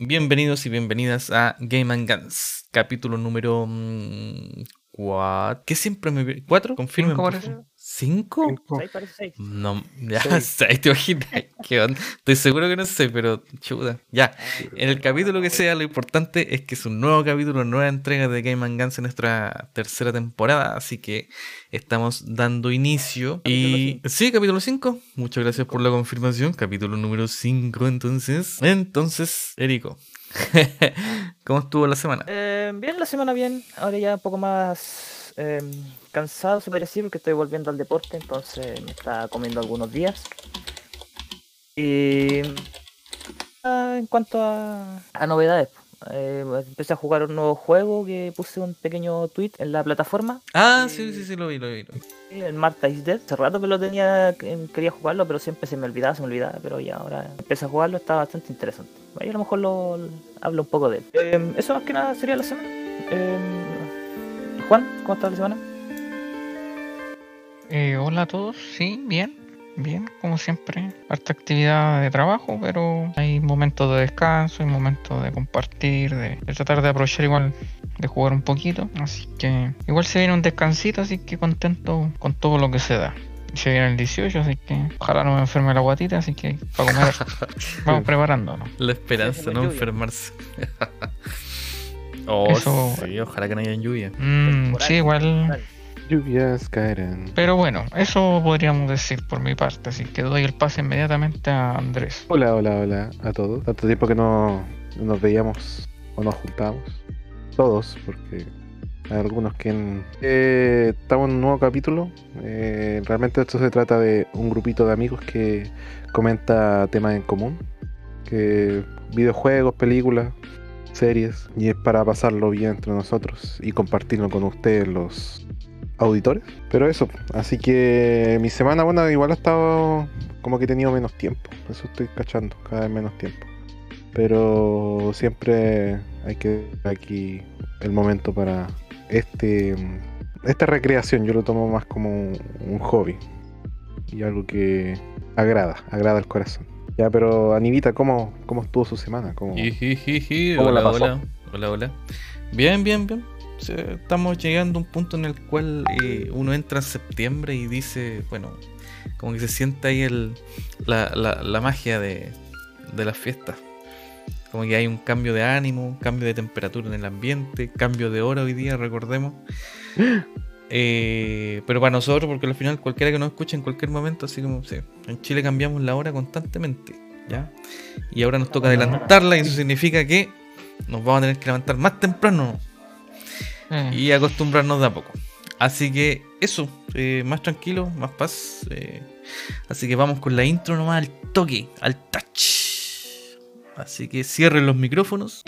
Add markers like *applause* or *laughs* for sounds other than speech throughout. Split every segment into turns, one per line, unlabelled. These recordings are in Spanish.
Bienvenidos y bienvenidas a Game and Guns, capítulo número 4. ¿Qué siempre me ¿Cuatro? Confirmen.
Cinco
por
parece.
favor. ¿Cinco?
Seis parece seis.
No, ya
Seis. *laughs*
seis, te imaginas. ¿Qué onda? Estoy seguro que no sé, pero chuda. Ya, en el capítulo que sea, lo importante es que es un nuevo capítulo, nueva entrega de Game and Guns en nuestra tercera temporada, así que estamos dando inicio. Y sí, capítulo 5. Muchas gracias por la confirmación. Capítulo número 5, entonces. Entonces, Erico, *laughs* ¿cómo estuvo la semana?
Eh, bien, la semana bien. Ahora ya un poco más eh, cansado, se podría decir, porque estoy volviendo al deporte, entonces me está comiendo algunos días. Y ah, en cuanto a, a novedades, eh, empecé a jugar un nuevo juego que puse un pequeño tweet en la plataforma.
Ah, sí, sí, sí, lo vi, lo vi. lo vi.
El Marta is Dead. Hace rato que lo tenía, que quería jugarlo, pero siempre se me olvidaba, se me olvidaba. Pero ya ahora empecé a jugarlo, está bastante interesante. Ahí a lo mejor lo, lo- hablo un poco de él. Eh, eso más que nada sería la semana. Juan, ¿cómo está la semana?
Eh, hola a todos, sí, bien, bien, como siempre. Harta actividad de trabajo, pero hay momentos de descanso, hay momentos de compartir, de, de tratar de aprovechar igual de jugar un poquito. Así que igual se viene un descansito, así que contento con todo lo que se da. Se viene el 18, así que ojalá no me enferme la guatita, así que para comer *laughs* vamos preparándonos.
La esperanza,
Sí,
no
lluvia.
enfermarse. *laughs* oh,
Eso-
sí, ojalá que no haya lluvia.
Mm, sí, igual.
Lluvias caerán.
Pero bueno, eso podríamos decir por mi parte, así que doy el pase inmediatamente a Andrés.
Hola, hola, hola a todos. Tanto tiempo que no, no nos veíamos o nos juntábamos. Todos, porque hay algunos que en- eh, estamos en un nuevo capítulo. Eh, realmente esto se trata de un grupito de amigos que comenta temas en común. Que videojuegos, películas, series. Y es para pasarlo bien entre nosotros y compartirlo con ustedes los auditores. Pero eso, así que mi semana, bueno, igual ha estado como que he tenido menos tiempo. Eso estoy cachando, cada vez menos tiempo. Pero siempre hay que aquí el momento para este esta recreación. Yo lo tomo más como un, hobby y algo que agrada, agrada el corazón. Ya, pero Anivita, ¿cómo, cómo estuvo su semana? ¿Cómo... ¿Cómo
Hola,
la pasó?
hola, hola, hola. Bien, bien, bien. Sí, Estamos llegando a un punto en el cual eh, uno entra en septiembre y dice, bueno, como que se siente ahí el, la, la- la magia de, de las fiestas. Como que hay un cambio de ánimo, cambio de temperatura en el ambiente, cambio de hora hoy día, recordemos. *laughs* Eh, pero para nosotros, porque al final cualquiera que nos escuche en cualquier momento, así como, sí, en Chile cambiamos la hora constantemente, ¿ya? Y ahora nos toca adelantarla y eso significa que nos vamos a tener que levantar más temprano
Eh,
y acostumbrarnos de a poco. Así que eso, eh, más tranquilo, más paz. eh, así que vamos con la intro nomás al toque, al touch. Así que cierren los micrófonos.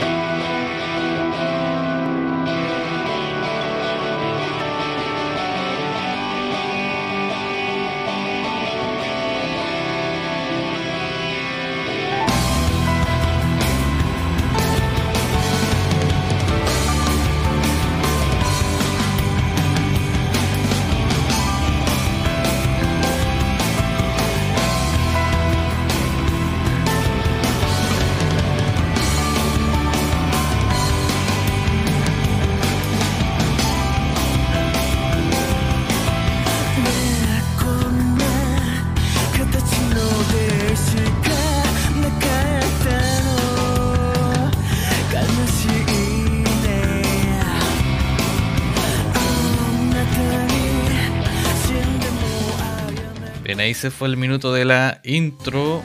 Ahí se fue el minuto de la intro.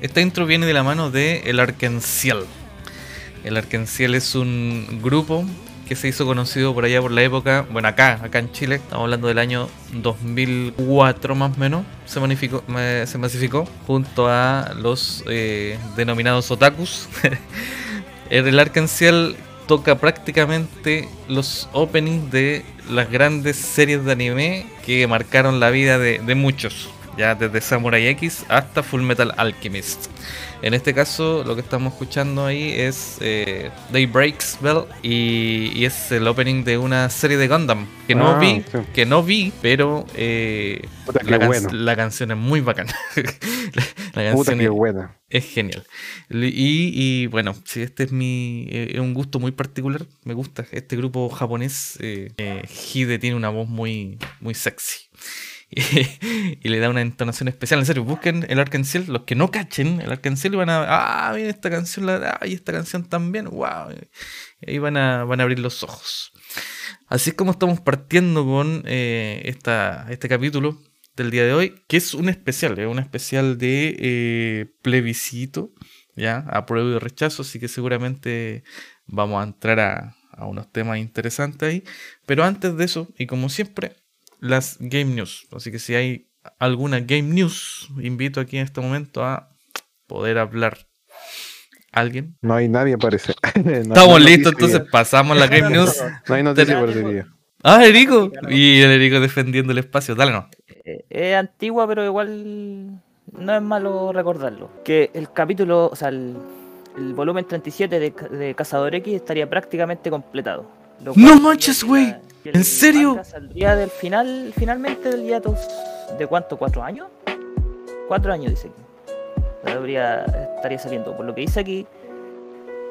Esta intro viene de la mano de El Arkenciel. El Arkenciel es un grupo que se hizo conocido por allá por la época, bueno acá, acá en Chile, estamos hablando del año 2004 más o menos, se, me- se masificó junto a los eh, denominados otakus. *laughs* el Arkenciel toca prácticamente los openings de las grandes series de anime que marcaron la vida de muchos, ya desde Samurai X hasta Full Metal Alchemist. En este caso, lo que estamos escuchando ahí es eh, Daybreak's Bell y, y es el opening de una serie de Gundam que no
Ah,
vi,
sí.
que no vi, pero eh,
Puta,
la, can-
bueno.
la canción es muy bacana. *laughs* la, la
Puta
canción es-
buena.
Es genial. Y, y, bueno, sí, este es mi. eh, Es un gusto muy particular. Me gusta. Este grupo japonés, eh, Hide, tiene una voz muy, muy sexy. Y, *laughs* y le da una entonación especial. En serio, busquen el Arkansas. Los que no cachen el Arkansas van a. Ah, mira esta canción. La, ay, esta canción también. Wow. Y ahí van a, van a abrir los ojos. Así es como estamos partiendo con eh, esta, este capítulo del día de hoy, que es un especial, es un especial de eh, plebiscito, ya, apruebo y rechazo, así que seguramente vamos a entrar a, a unos temas interesantes ahí. Pero antes de eso, y como siempre, las Game News. Así que si hay alguna Game News, invito aquí en este momento a poder hablar. ¿Alguien?
No hay nadie, parece. *laughs* No
Estamos listos, entonces pasamos a la Game News. *laughs*
No hay noticia, por ese día.
Ah, Erico. Y el Erico defendiendo el espacio. Dale, no.
Eh, es antigua, pero igual no es malo recordarlo. Que el capítulo, o sea, el, el volumen 37 de, de Cazador X estaría prácticamente completado.
¡No manches, güey!
Que
¿En
el
serio?
manga Saldría del final, finalmente del día dos- ¿De cuánto? ¿Cuatro años? Cuatro años, dice aquí. Habría, estaría saliendo. Por lo que dice aquí,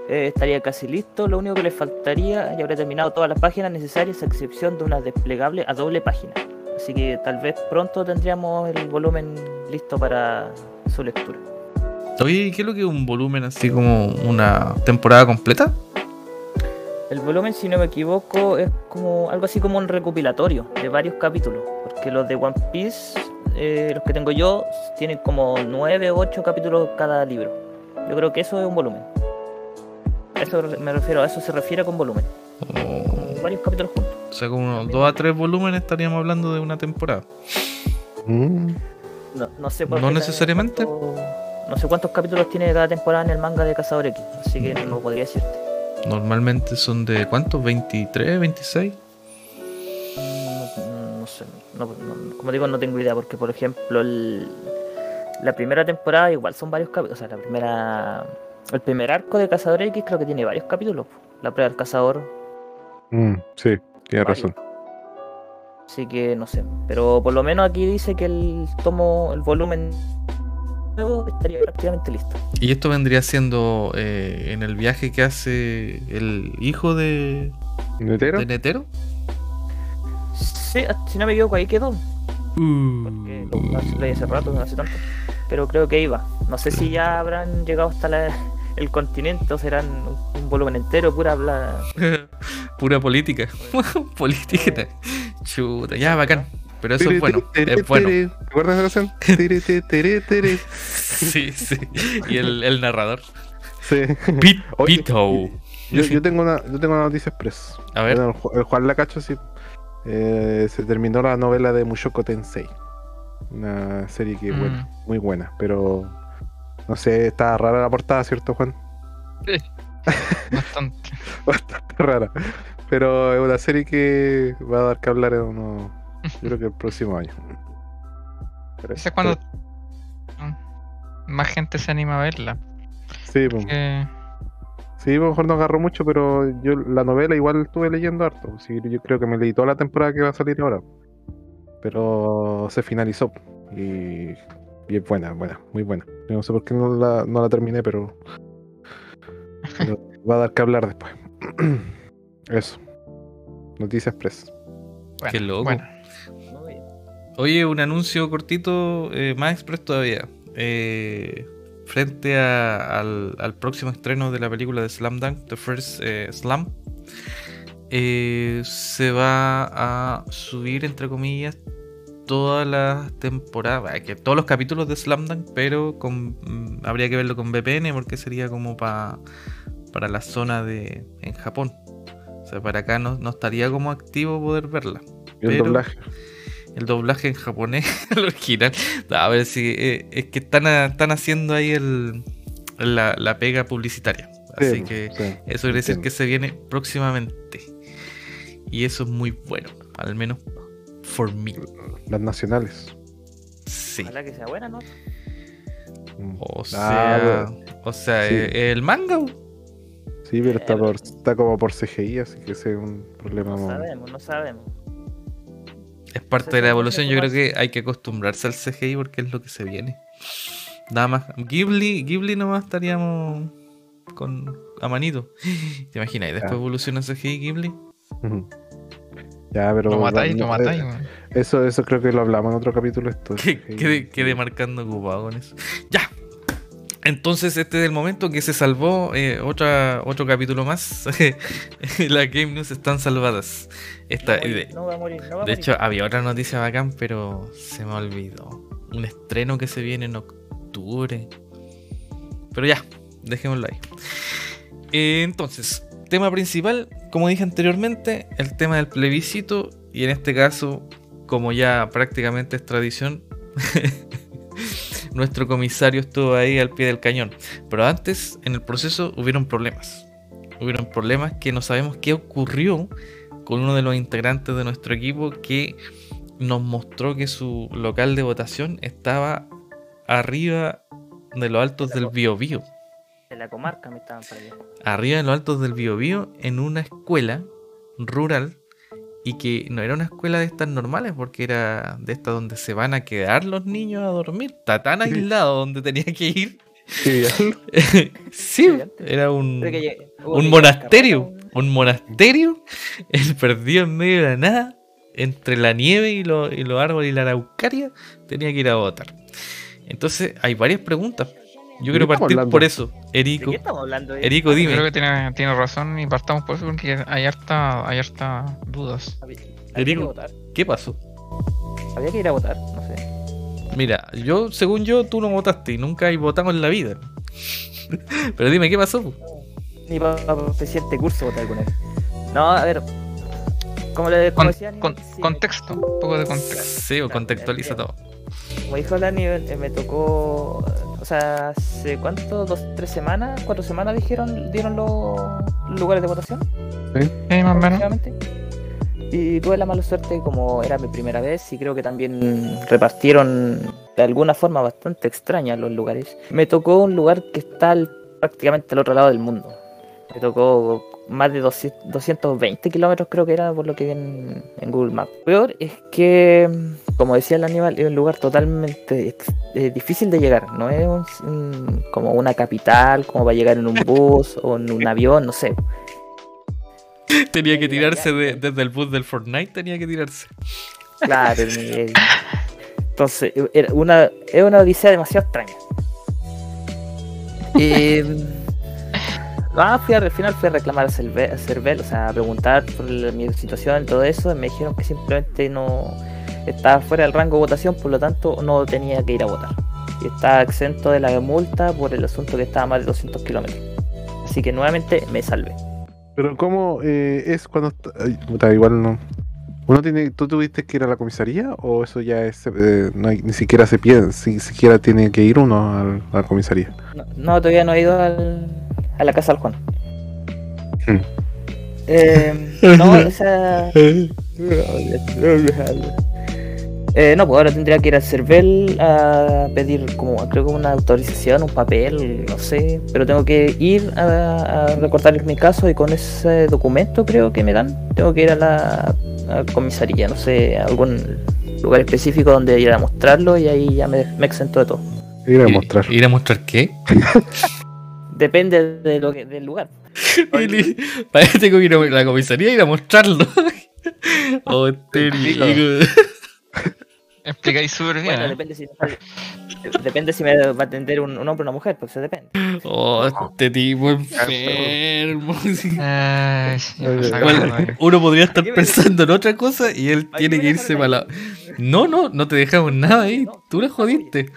eh, estaría casi listo. Lo único que le faltaría, ya habría terminado todas las páginas necesarias, a excepción de una desplegable a doble página. Así que tal vez pronto tendríamos el volumen listo para su lectura.
Oye, ¿qué es lo que es un volumen así como una temporada completa?
El volumen, si no me equivoco, es como algo así como un recopilatorio de varios capítulos. Porque los de One Piece, eh, los que tengo yo, tienen como 9 o 8 capítulos cada libro. Yo creo que eso es un volumen. A Eso me refiero, a eso se refiere con volumen.
O,
Varios capítulos juntos.
o sea, como unos dos a tres volúmenes estaríamos hablando de una temporada.
Mm,
No, no sé
No
cuánto-
necesariamente.
cuánto- no sé cuántos capítulos tiene cada temporada en el manga de Cazador X. Así que no podría decirte.
Normalmente son de ¿cuántos? ¿23, 26?
No, no sé, no- no- como digo, no tengo idea, porque por ejemplo, el- la primera temporada igual son varios capítulos, o sea, la primera, el primer arco de Cazador X creo que tiene varios capítulos, la prueba del cazador,
mm, sí, tiene
Varios.
razón.
así que no sé, pero por lo menos aquí dice que el tomo, el volumen nuevo estaría prácticamente listo.
Y esto vendría siendo eh, en el viaje que hace el hijo de,
¿Netero?
de Netero.
Sí, si no me equivoco, ahí quedó, porque lo, leí hace rato, no hace tanto, pero creo que iba. No sé si ya habrán llegado hasta la- el continente o serán un, un volumen entero, pura habla. *laughs*
Pura política. *laughs* política. Chuta, ya, bacán. Pero eso es bueno. Es bueno.
tere. ¿Te acuerdas de esa canción? Tere, tere, tere, tere. *laughs*
Sí, sí. Y el, el narrador.
Sí.
Pit,
Oye,
Pito.
Yo, yo tengo una, yo tengo una noticia express.
A ver.
Bueno, el, Ju- el Juan Lacacho sí. Eh, se terminó la novela de Mushoku Tensei. Una serie que
Mm.
buena, muy buena, pero no sé, está rara la portada, ¿cierto, Juan? *laughs*
Bastante.
Bastante rara. Pero es una serie que va a dar que hablar en uno, yo creo que el próximo año. Pero
Esa es cuando más gente se anima a verla.
Sí, pues,
Que
sí, a lo mejor no agarró mucho, pero yo la novela igual estuve leyendo harto. Sí, yo creo que me leí toda la temporada que va a salir ahora. Pero se finalizó. Y, y es buena, buena, muy buena. Yo no sé por qué no la, no la terminé, pero, pero va a dar que hablar después. *clears throat* Eso. Noticias Express.
bueno,
Qué loco.
bueno.
Oye, un anuncio cortito, eh, más express todavía. Eh, frente a- al, al próximo estreno de la película de Slam Dunk, The First eh, Slam, eh, se va a subir, entre comillas, todas las temporadas, que todos los capítulos de Slam Dunk, pero con, mm, habría que verlo con VPN porque sería como pa- para la zona de en Japón. O sea, para acá no, no estaría como activo poder verla
Y el
Pero-
doblaje.
El doblaje en japonés, *laughs* el original. No, a ver si eh, es que están, a- están haciendo ahí el, la, la pega publicitaria. Así
Sí,
que
sí,
eso quiere decir que se viene próximamente. Y eso es muy bueno, al menos for me.
Las nacionales.
Sí.
Ojalá que sea buena, ¿no?
Mm.
O
Ah,
sea,
pero-
o sea,
sí.
eh, el manga.
Sí, pero está, por, está como por CGI, así que ese es un problema.
No sabemos, no sabemos.
Es parte de la evolución. Yo creo que hay que acostumbrarse al CGI porque es lo que se viene. Nada más. Ghibli, Ghibli nomás estaríamos con a manito. ¿Te imaginas? Y después
Ya.
evoluciona CGI Ghibli.
Ya, pero.
Lo matáis, lo matáis,
eh. Eso, eso creo que lo hablamos en otro capítulo. Esto. *laughs*
Quedé, quedé marcando ocupado con eso. Ya. Entonces este es el momento que se salvó eh, otra, otro capítulo más. *laughs* Las Game News están salvadas. Esta,
no,
de,
no a morir, no
de hecho, había otra noticia bacán, pero se me olvidó. Un estreno que se viene en octubre. Pero ya, dejémoslo ahí. Eh, entonces, tema principal, como dije anteriormente, el tema del plebiscito. Y en este caso, como ya prácticamente es tradición, *laughs* nuestro comisario estuvo ahí al pie del cañón. Pero antes, en el proceso, hubieron problemas. Hubieron problemas que no sabemos qué ocurrió con uno de los integrantes de nuestro equipo que nos mostró que su local de votación estaba arriba de los altos del Biobío.
De la comarca me estaban para allá.
Arriba de los altos del Biobío en una escuela rural y que no era una escuela de estas normales porque era de estas donde se van a quedar los niños a dormir. Está tan aislado donde tenía que ir.
Sí, *laughs*
sí,
Brillante.
era un,
llegué-
un monasterio. Un monasterio el perdido en medio de la nada, entre la nieve y, lo- y los árboles y la araucaria, tenía que ir a votar. Entonces, hay varias preguntas. Yo
¿De
quiero partir
hablando?
por eso.
¿De
Erico,
qué estamos hablando? eh?
Erico,
Creo
dime.
que tiene, tiene razón y partamos por eso porque hay harta, hay harta dudas.
Había, había
Erico. ¿Qué pasó?
Había que ir a votar, no sé.
Mira, yo, según yo, tú no votaste y nunca hay votado en la vida. *laughs* Pero dime, ¿qué pasó?
Ni para presidente curso votar alguna vez. No, a ver. Como le como
Con-
decía Ani,
con-
sí,
contexto, un poco de contexto.
Sí, o contextualiza todo.
Como dijo Dani, eh, me tocó. O sea, ¿hace cuánto? ¿Dos, tres semanas? ¿Cuatro semanas dijeron, dieron los lugares de votación?
Eh, más o menos.
Y tuve la mala suerte, como era mi primera vez, y creo que también repartieron de alguna forma bastante extraña los lugares. Me tocó un lugar que está al- prácticamente al otro lado del mundo. Me tocó más de 200 220 kilómetros, creo que era por lo que vi en, en Google Maps. Peor es que, como decía el animal, es un lugar totalmente eh, difícil de llegar. No es un- un- como una capital, como va a llegar en un *laughs* bus o en un avión, no sé.
Tenía que tirarse de- desde el bus del Fortnite, tenía que tirarse.
Claro, eh, *laughs* entonces era una, es una odisea demasiado extraña. Y ah, fui a- al final fui a reclamar a Cervel, a Cervel, o sea, a preguntar por la- mi situación y todo eso. y me dijeron que simplemente no estaba fuera del rango de votación, por lo tanto no tenía que ir a votar. Y estaba exento de la multa por el asunto que estaba a más de 200 kilómetros. Así que nuevamente me salvé.
Pero ¿cómo eh, es cuando... est- ay, puta, igual no... Uno tiene, ¿Tú tuviste que ir a la comisaría o eso ya es... eh, no hay- ni siquiera se piensa, ni siquiera tiene que ir uno a la comisaría?
No, no, todavía no he ido al- a la casa del Juan.
Hmm.
Eh, no, esa. *laughs* Eh, no, pues ahora tendría que ir al CERVEL a pedir como, creo que una autorización, un papel, no sé, pero tengo que ir a, a mi caso y con ese documento creo que me dan, tengo que ir a la a comisaría, no sé, a algún lugar específico donde ir a mostrarlo y ahí ya me, me exento de todo.
Ir a mostrar.
¿Ir a mostrar qué? *laughs*
Depende de lo que, del lugar. *laughs*
Parece que tengo que ir a la comisaría y ir a mostrarlo. *laughs* oh, este.
Explicáis *laughs* súper bien.
Bueno,
¿eh?
depende si, depende si me va a atender un, un hombre o una mujer, pues se depende.
Oh, este tipo enfermo. *laughs*
Ay,
uno podría estar pensando en otra cosa y él
¿Para
tiene que irse para la. No, no, no te dejamos nada ahí. Tú la jodiste.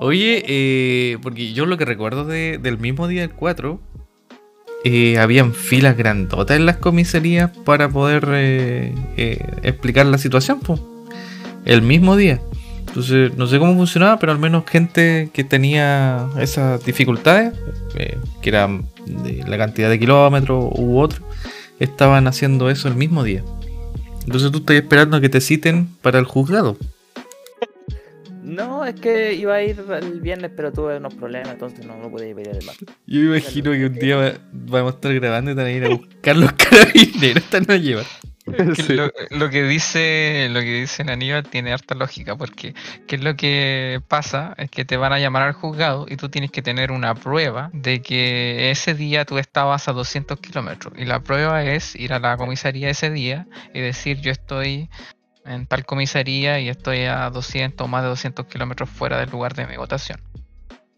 Oye, eh, porque yo lo que recuerdo de- del mismo día del 4, eh, habían filas grandotas en las comisarías para poder eh, eh, explicar la situación, pues. El mismo día. Entonces, no sé cómo funcionaba, pero al menos gente que tenía esas dificultades, eh, que eran de la cantidad de kilómetros u otro, estaban haciendo eso el mismo día. Entonces tú estás esperando a que te citen para el juzgado.
No, es que iba a ir el viernes, pero tuve unos problemas, entonces no, no pude ir el martes.
Yo me imagino que un día va- vamos a estar grabando y te van a ir a buscar los *laughs* carabineros, te van a llevar. *laughs* *laughs*
Sí.
lo, lo que dice lo que dice Aníbal tiene harta lógica porque qué es lo que pasa es que te van a llamar al juzgado y tú tienes que tener una prueba de que ese día tú estabas a 200 kilómetros y la prueba es ir a la comisaría ese día y decir yo estoy en tal comisaría y estoy a 200 o más de 200 kilómetros fuera del lugar de mi votación.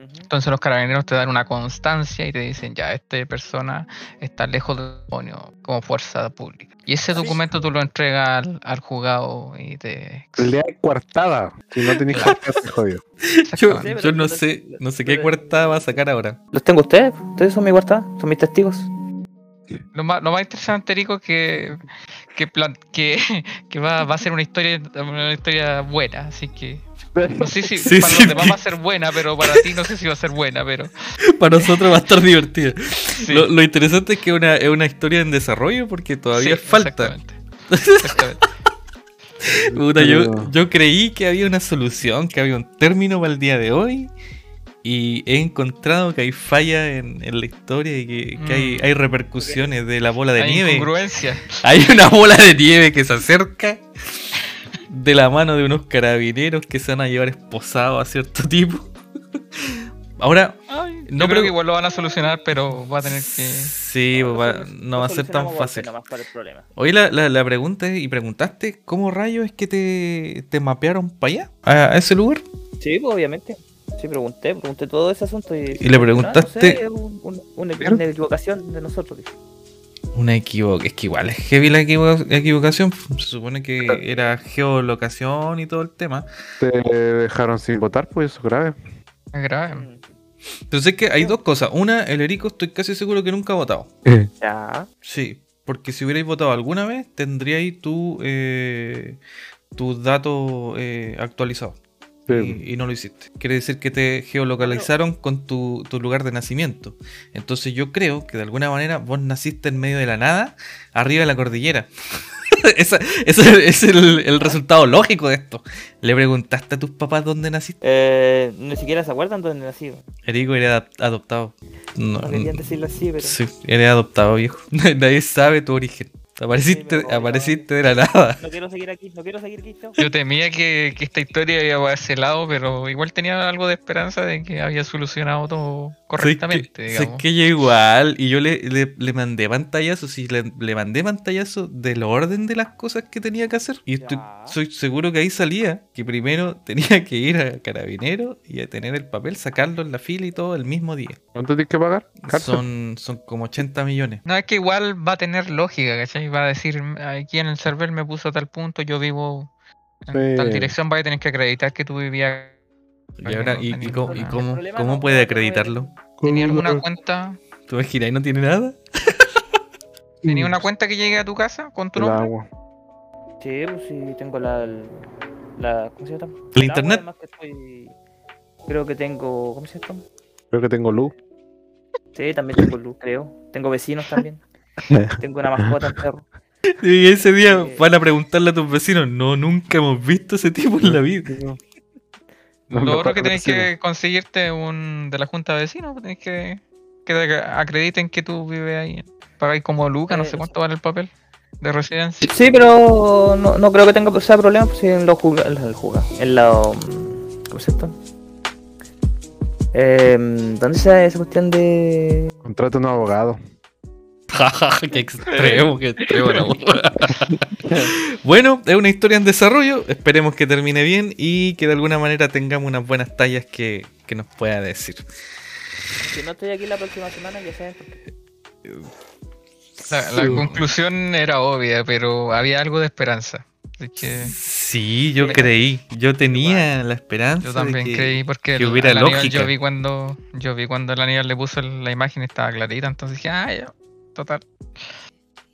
Entonces los carabineros te dan una constancia y te dicen, ya, esta persona está lejos del demonio como fuerza pública. Y ese documento tú lo entregas al, al juzgado y te...
Le hay coartada. Si no tenéis coartada, te jodió.
Yo, no sé, no sé qué
pero-
cuarta va a sacar ahora.
¿Los tengo ustedes? ¿Ustedes son mi guarda? ¿Son mis testigos?
Lo más, lo más interesante, Rico, es que, que, plan- que, *laughs* que va, va a ser una historia, una historia buena, así que... Si
Sí,
para
sí,
los demás
sí.
va a ser buena, pero para ti no sé si va a ser buena, pero... *laughs*
Para nosotros va a estar divertido.
sí.
Lo, lo interesante es que una- es una historia en desarrollo porque todavía
Sí,
falta.
exactamente. Exactamente. *laughs*
Puta, yo, yo creí que había una solución, que había un término para el día de hoy. Y he encontrado que hay falla en, en la historia y que, que hay,
Mm.
hay repercusiones de la bola de
Hay
nieve. Hay una bola de nieve que se acerca de la mano de unos carabineros que se van a llevar esposados a cierto tipo. *laughs* Ahora,
Ay,
No,
yo creo
pero-
que igual lo van a solucionar, pero va a tener que.
sí, pues va- no va a ser tan fácil. Oye, la, la, la pregunta es, y preguntaste, ¿cómo rayos es que te, te mapearon para allá? ¿A, ese lugar?
Sí, pues obviamente. Sí, pregunté, pregunté todo ese asunto y...
Y le preguntaste-
No, sé, un- un- una, una equivocación de nosotros. dije.
Una equivocación. Es que igual es heavy la equivo- equivocación. Se supone que era geolocación y todo el tema.
Te dejaron sin votar, pues eso es grave.
Es grave.
Entonces es que hay dos cosas. Una, el Erico estoy casi seguro que nunca ha votado.
Ya.
Sí, porque si hubierais votado alguna vez, tendríais tu, eh, tus datos eh, actualizados.
Sí.
Y, y no lo hiciste. Quiere decir que te geolocalizaron con tu, tu lugar de nacimiento. Entonces yo creo que de alguna manera vos naciste en medio de la nada, arriba de la cordillera. *laughs* Esa- ese es el, el resultado lógico de esto. ¿Le preguntaste a tus papás dónde naciste?
Eh, ni siquiera se acuerdan dónde nací.
Erico era adoptado. No,
No querían decirlo así, pero...
sí, eres adoptado, viejo. *laughs* Nadie sabe tu origen. Apareciste,
Sí,
apareciste de la nada.
No quiero seguir aquí, no quiero seguir aquí.
Yo temía que, que esta historia iba a ese lado, pero igual tenía algo de esperanza de que había solucionado todo correctamente,
Sé que, yo igual, y yo le, le, le mandé pantallazos, y le, le mandé pantallazos del orden de las cosas que tenía que hacer. Y estoy, soy seguro que ahí salía que primero *laughs* tenía que ir a carabinero y a tener el papel, sacarlo en la fila y todo el mismo día.
¿Cuánto tienes que pagar? ¿Cárcel?
Son, son como 80 millones.
No, es que igual va a tener lógica, ¿cachai? Va a decir, aquí en el server me puso a tal punto, yo vivo en
Sí.
tal dirección, vaya a tener que acreditar que tú vivías.
Y ahora, ¿y, y cómo, y cómo, cómo
no-
puede acreditarlo?
¿Tenía alguna cuenta?
¿Tú imaginas y no tiene nada? *laughs*
¿Tenía una cuenta que llegue a tu casa con tu
El
nombre?
agua.
Sí, pues sí, tengo la... la ¿Cómo se llama?
¿El internet?
que estoy- Creo que tengo... ¿Cómo se llama?
Creo que tengo luz.
Sí, también tengo luz, creo. Tengo vecinos también. *laughs* tengo una mascota, un perro.
Y ese día
Eh.
van a preguntarle a tus vecinos, no, nunca hemos visto ese tipo en la vida.
Lo otro que tenéis
vecinos.
que conseguirte un de la junta de vecinos, pues tenéis que que te acrediten que tú vives ahí. Pagáis como Luca, no
Eh,
sé cuánto vale el papel de residencia.
Sí, pero no, no creo que tenga o sea, problema pues, si en los juzga, en el juzga, en la ¿cómo se llama? Eh, ¿Dónde está esa cuestión de
Contrata un abogado.
Qué extremo, qué extremo la. Bueno, es una historia en desarrollo. Esperemos que termine bien y que de alguna manera tengamos unas buenas tallas que, que nos pueda decir.
si no estoy aquí la próxima semana ya saben por qué.
La, la conclusión era obvia, pero había algo de esperanza. Que
Sí, yo
Sí.
creí. Yo tenía la esperanza.
yo
de
también
que-
creí porque
que
el-
hubiera
Aníbal
lógica.
yo vi cuando yo vi cuando el Aníbal le puso la imagen estaba clarita, entonces dije, ah, ya, total.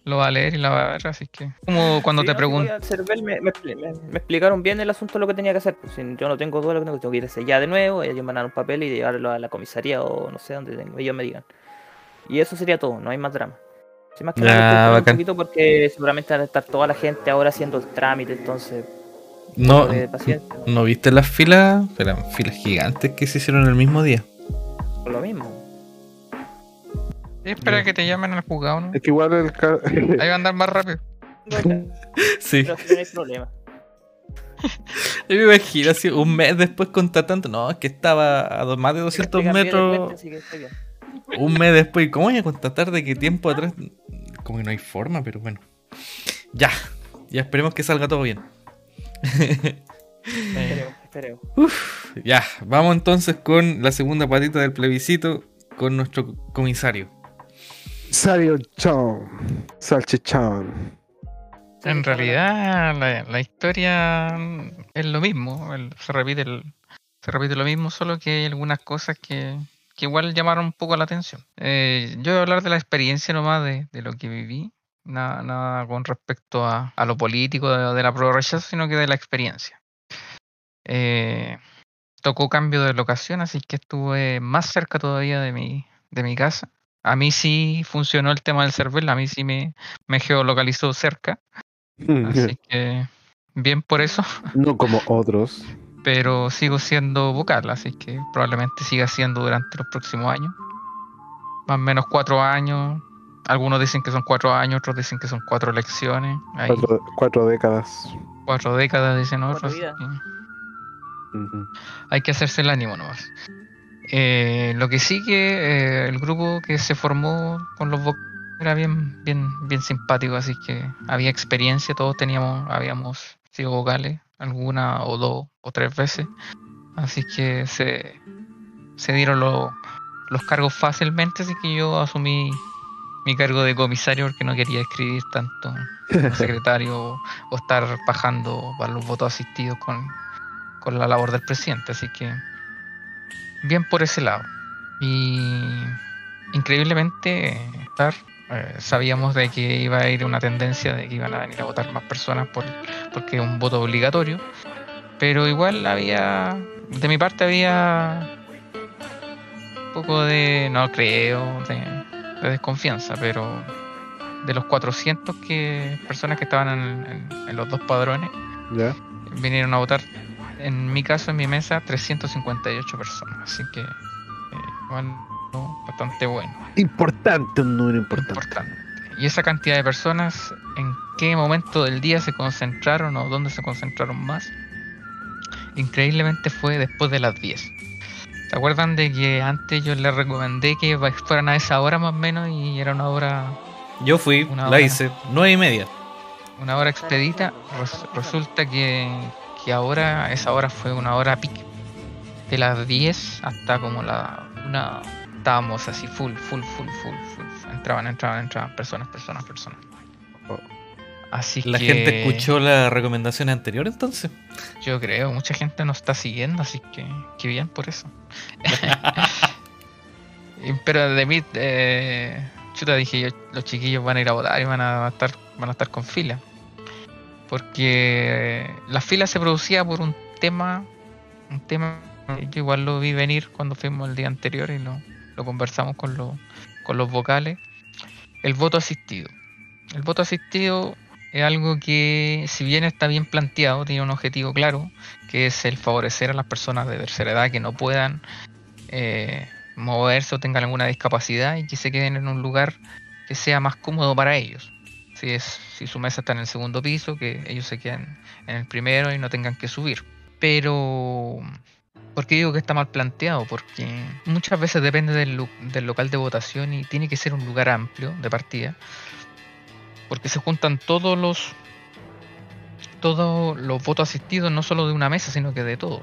Lo va a leer y la va a ver, así que como cuando
Sí,
te
no, al Cervel me, me, expli- me- me explicaron bien el asunto de lo que tenía que hacer. Pues, si yo no tengo duda lo que tengo, tengo que ir ese ya de nuevo, ellos me dan un papel y llevarlo a la comisaría o no sé dónde tengo, ellos me digan. Y eso sería todo, no hay más drama. Sí, más que
bacán.
un poquito porque seguramente van a estar toda la gente ahora haciendo el trámite, entonces
No,
¿no?
¿no viste las filas? Eran filas gigantes que se hicieron el mismo día.
por lo mismo.
Espera que te llamen al juzgado, ¿no?
Es que igual el ca- *laughs*
Ahí va a andar más rápido. *laughs*
Sí.
Pero si no hay problema. *laughs*
Yo me imagino así, un mes después contar tanto. No, es que estaba a más de 200
Te cambié de
metros.
cuenta, así que está bien.
Un mes después. ¿Cómo voy a constatar de qué tiempo atrás? Como que no hay forma, pero bueno. Ya. Ya esperemos que salga todo bien.
Esperemos, esperemos.
Ya, vamos entonces con la segunda patita del plebiscito con nuestro comisario.
Sario Chon. Salchichón.
En realidad, la, historia es lo mismo. se, repite lo mismo, solo que hay algunas cosas que, igual llamaron un poco la atención. Eh, yo voy a hablar de la experiencia nomás de, lo que viví. Nada, con respecto a, lo político de, la prueba sino que de la experiencia. Eh, tocó cambio de locación, así que estuve más cerca todavía de de mi casa. A mí sí funcionó el tema del server, a mí sí me, me geolocalizó cerca. Así *laughs* que bien por eso, *laughs*
No como otros.
pero sigo siendo vocal, así que probablemente siga siendo durante los próximos años. Más o menos cuatro años. Algunos dicen que son cuatro años, otros dicen que son cuatro elecciones.
Cuatro, cuatro décadas.
cuatro décadas, dicen otros. Hay que hacerse el ánimo nomás. Eh, lo que sí que eh, el grupo que se formó con los vocales era bien, bien, bien simpático, así que había experiencia, todos teníamos, habíamos sido vocales, alguna o dos o tres veces, así que se, se dieron lo- los cargos fácilmente, así que yo asumí mi cargo de comisario porque no quería escribir tanto como *laughs* secretario o estar bajando para los votos asistidos con, con la labor del presidente, así que bien por ese lado. Y increíblemente estar, eh, sabíamos de que iba a ir una tendencia de que iban a venir a votar más personas por, porque es un voto obligatorio, pero igual había, de mi parte había un poco de, no creo, de, de desconfianza, pero de los 400 que, personas que estaban en- en- en los dos padrones,
¿Ya?
vinieron a votar, en mi caso, en mi mesa, 358 personas. Así que, eh, igual, ¿no? bastante bueno,
Importante, un número importante.
importante. Y esa cantidad de personas, ¿en qué momento del día se concentraron o dónde se concentraron más? Increíblemente fue después de las 10. ¿Se acuerdan de que antes yo les recomendé que fueran a esa hora más o menos y era una hora
Yo fui,
Una
la
hora.
hice, nueve y media.
una hora expedita, res- resulta que, que ahora esa hora fue una hora pic. De las 10 hasta como la una estábamos así full, full, full, full, full. Entraban, entraban, entraban personas, personas, personas.
Oh.
Así
La
que
gente escuchó la recomendación anterior entonces.
yo creo, mucha gente nos está siguiendo, así que que bien por eso. *laughs* Pero de mí, eh, chuta, dije yo, los chiquillos van a ir a votar y van a estar, van a estar con fila. Porque la fila se producía por un tema, un tema que igual lo vi venir cuando fuimos el día anterior y lo, lo conversamos con, los con los vocales. El voto asistido. El voto asistido es algo que, si bien está bien planteado, tiene un objetivo claro, que es el favorecer a las personas de tercera edad que no puedan eh, moverse o tengan alguna discapacidad y que se queden en un lugar que sea más cómodo para ellos. Si, es, si su mesa está en el segundo piso, que ellos se queden en el primero y no tengan que subir. Pero, ¿por qué digo que está mal planteado? Porque muchas veces depende del, local de votación y tiene que ser un lugar amplio de partida. Porque se juntan todos los todos los votos asistidos, no solo de una mesa, sino que de todos.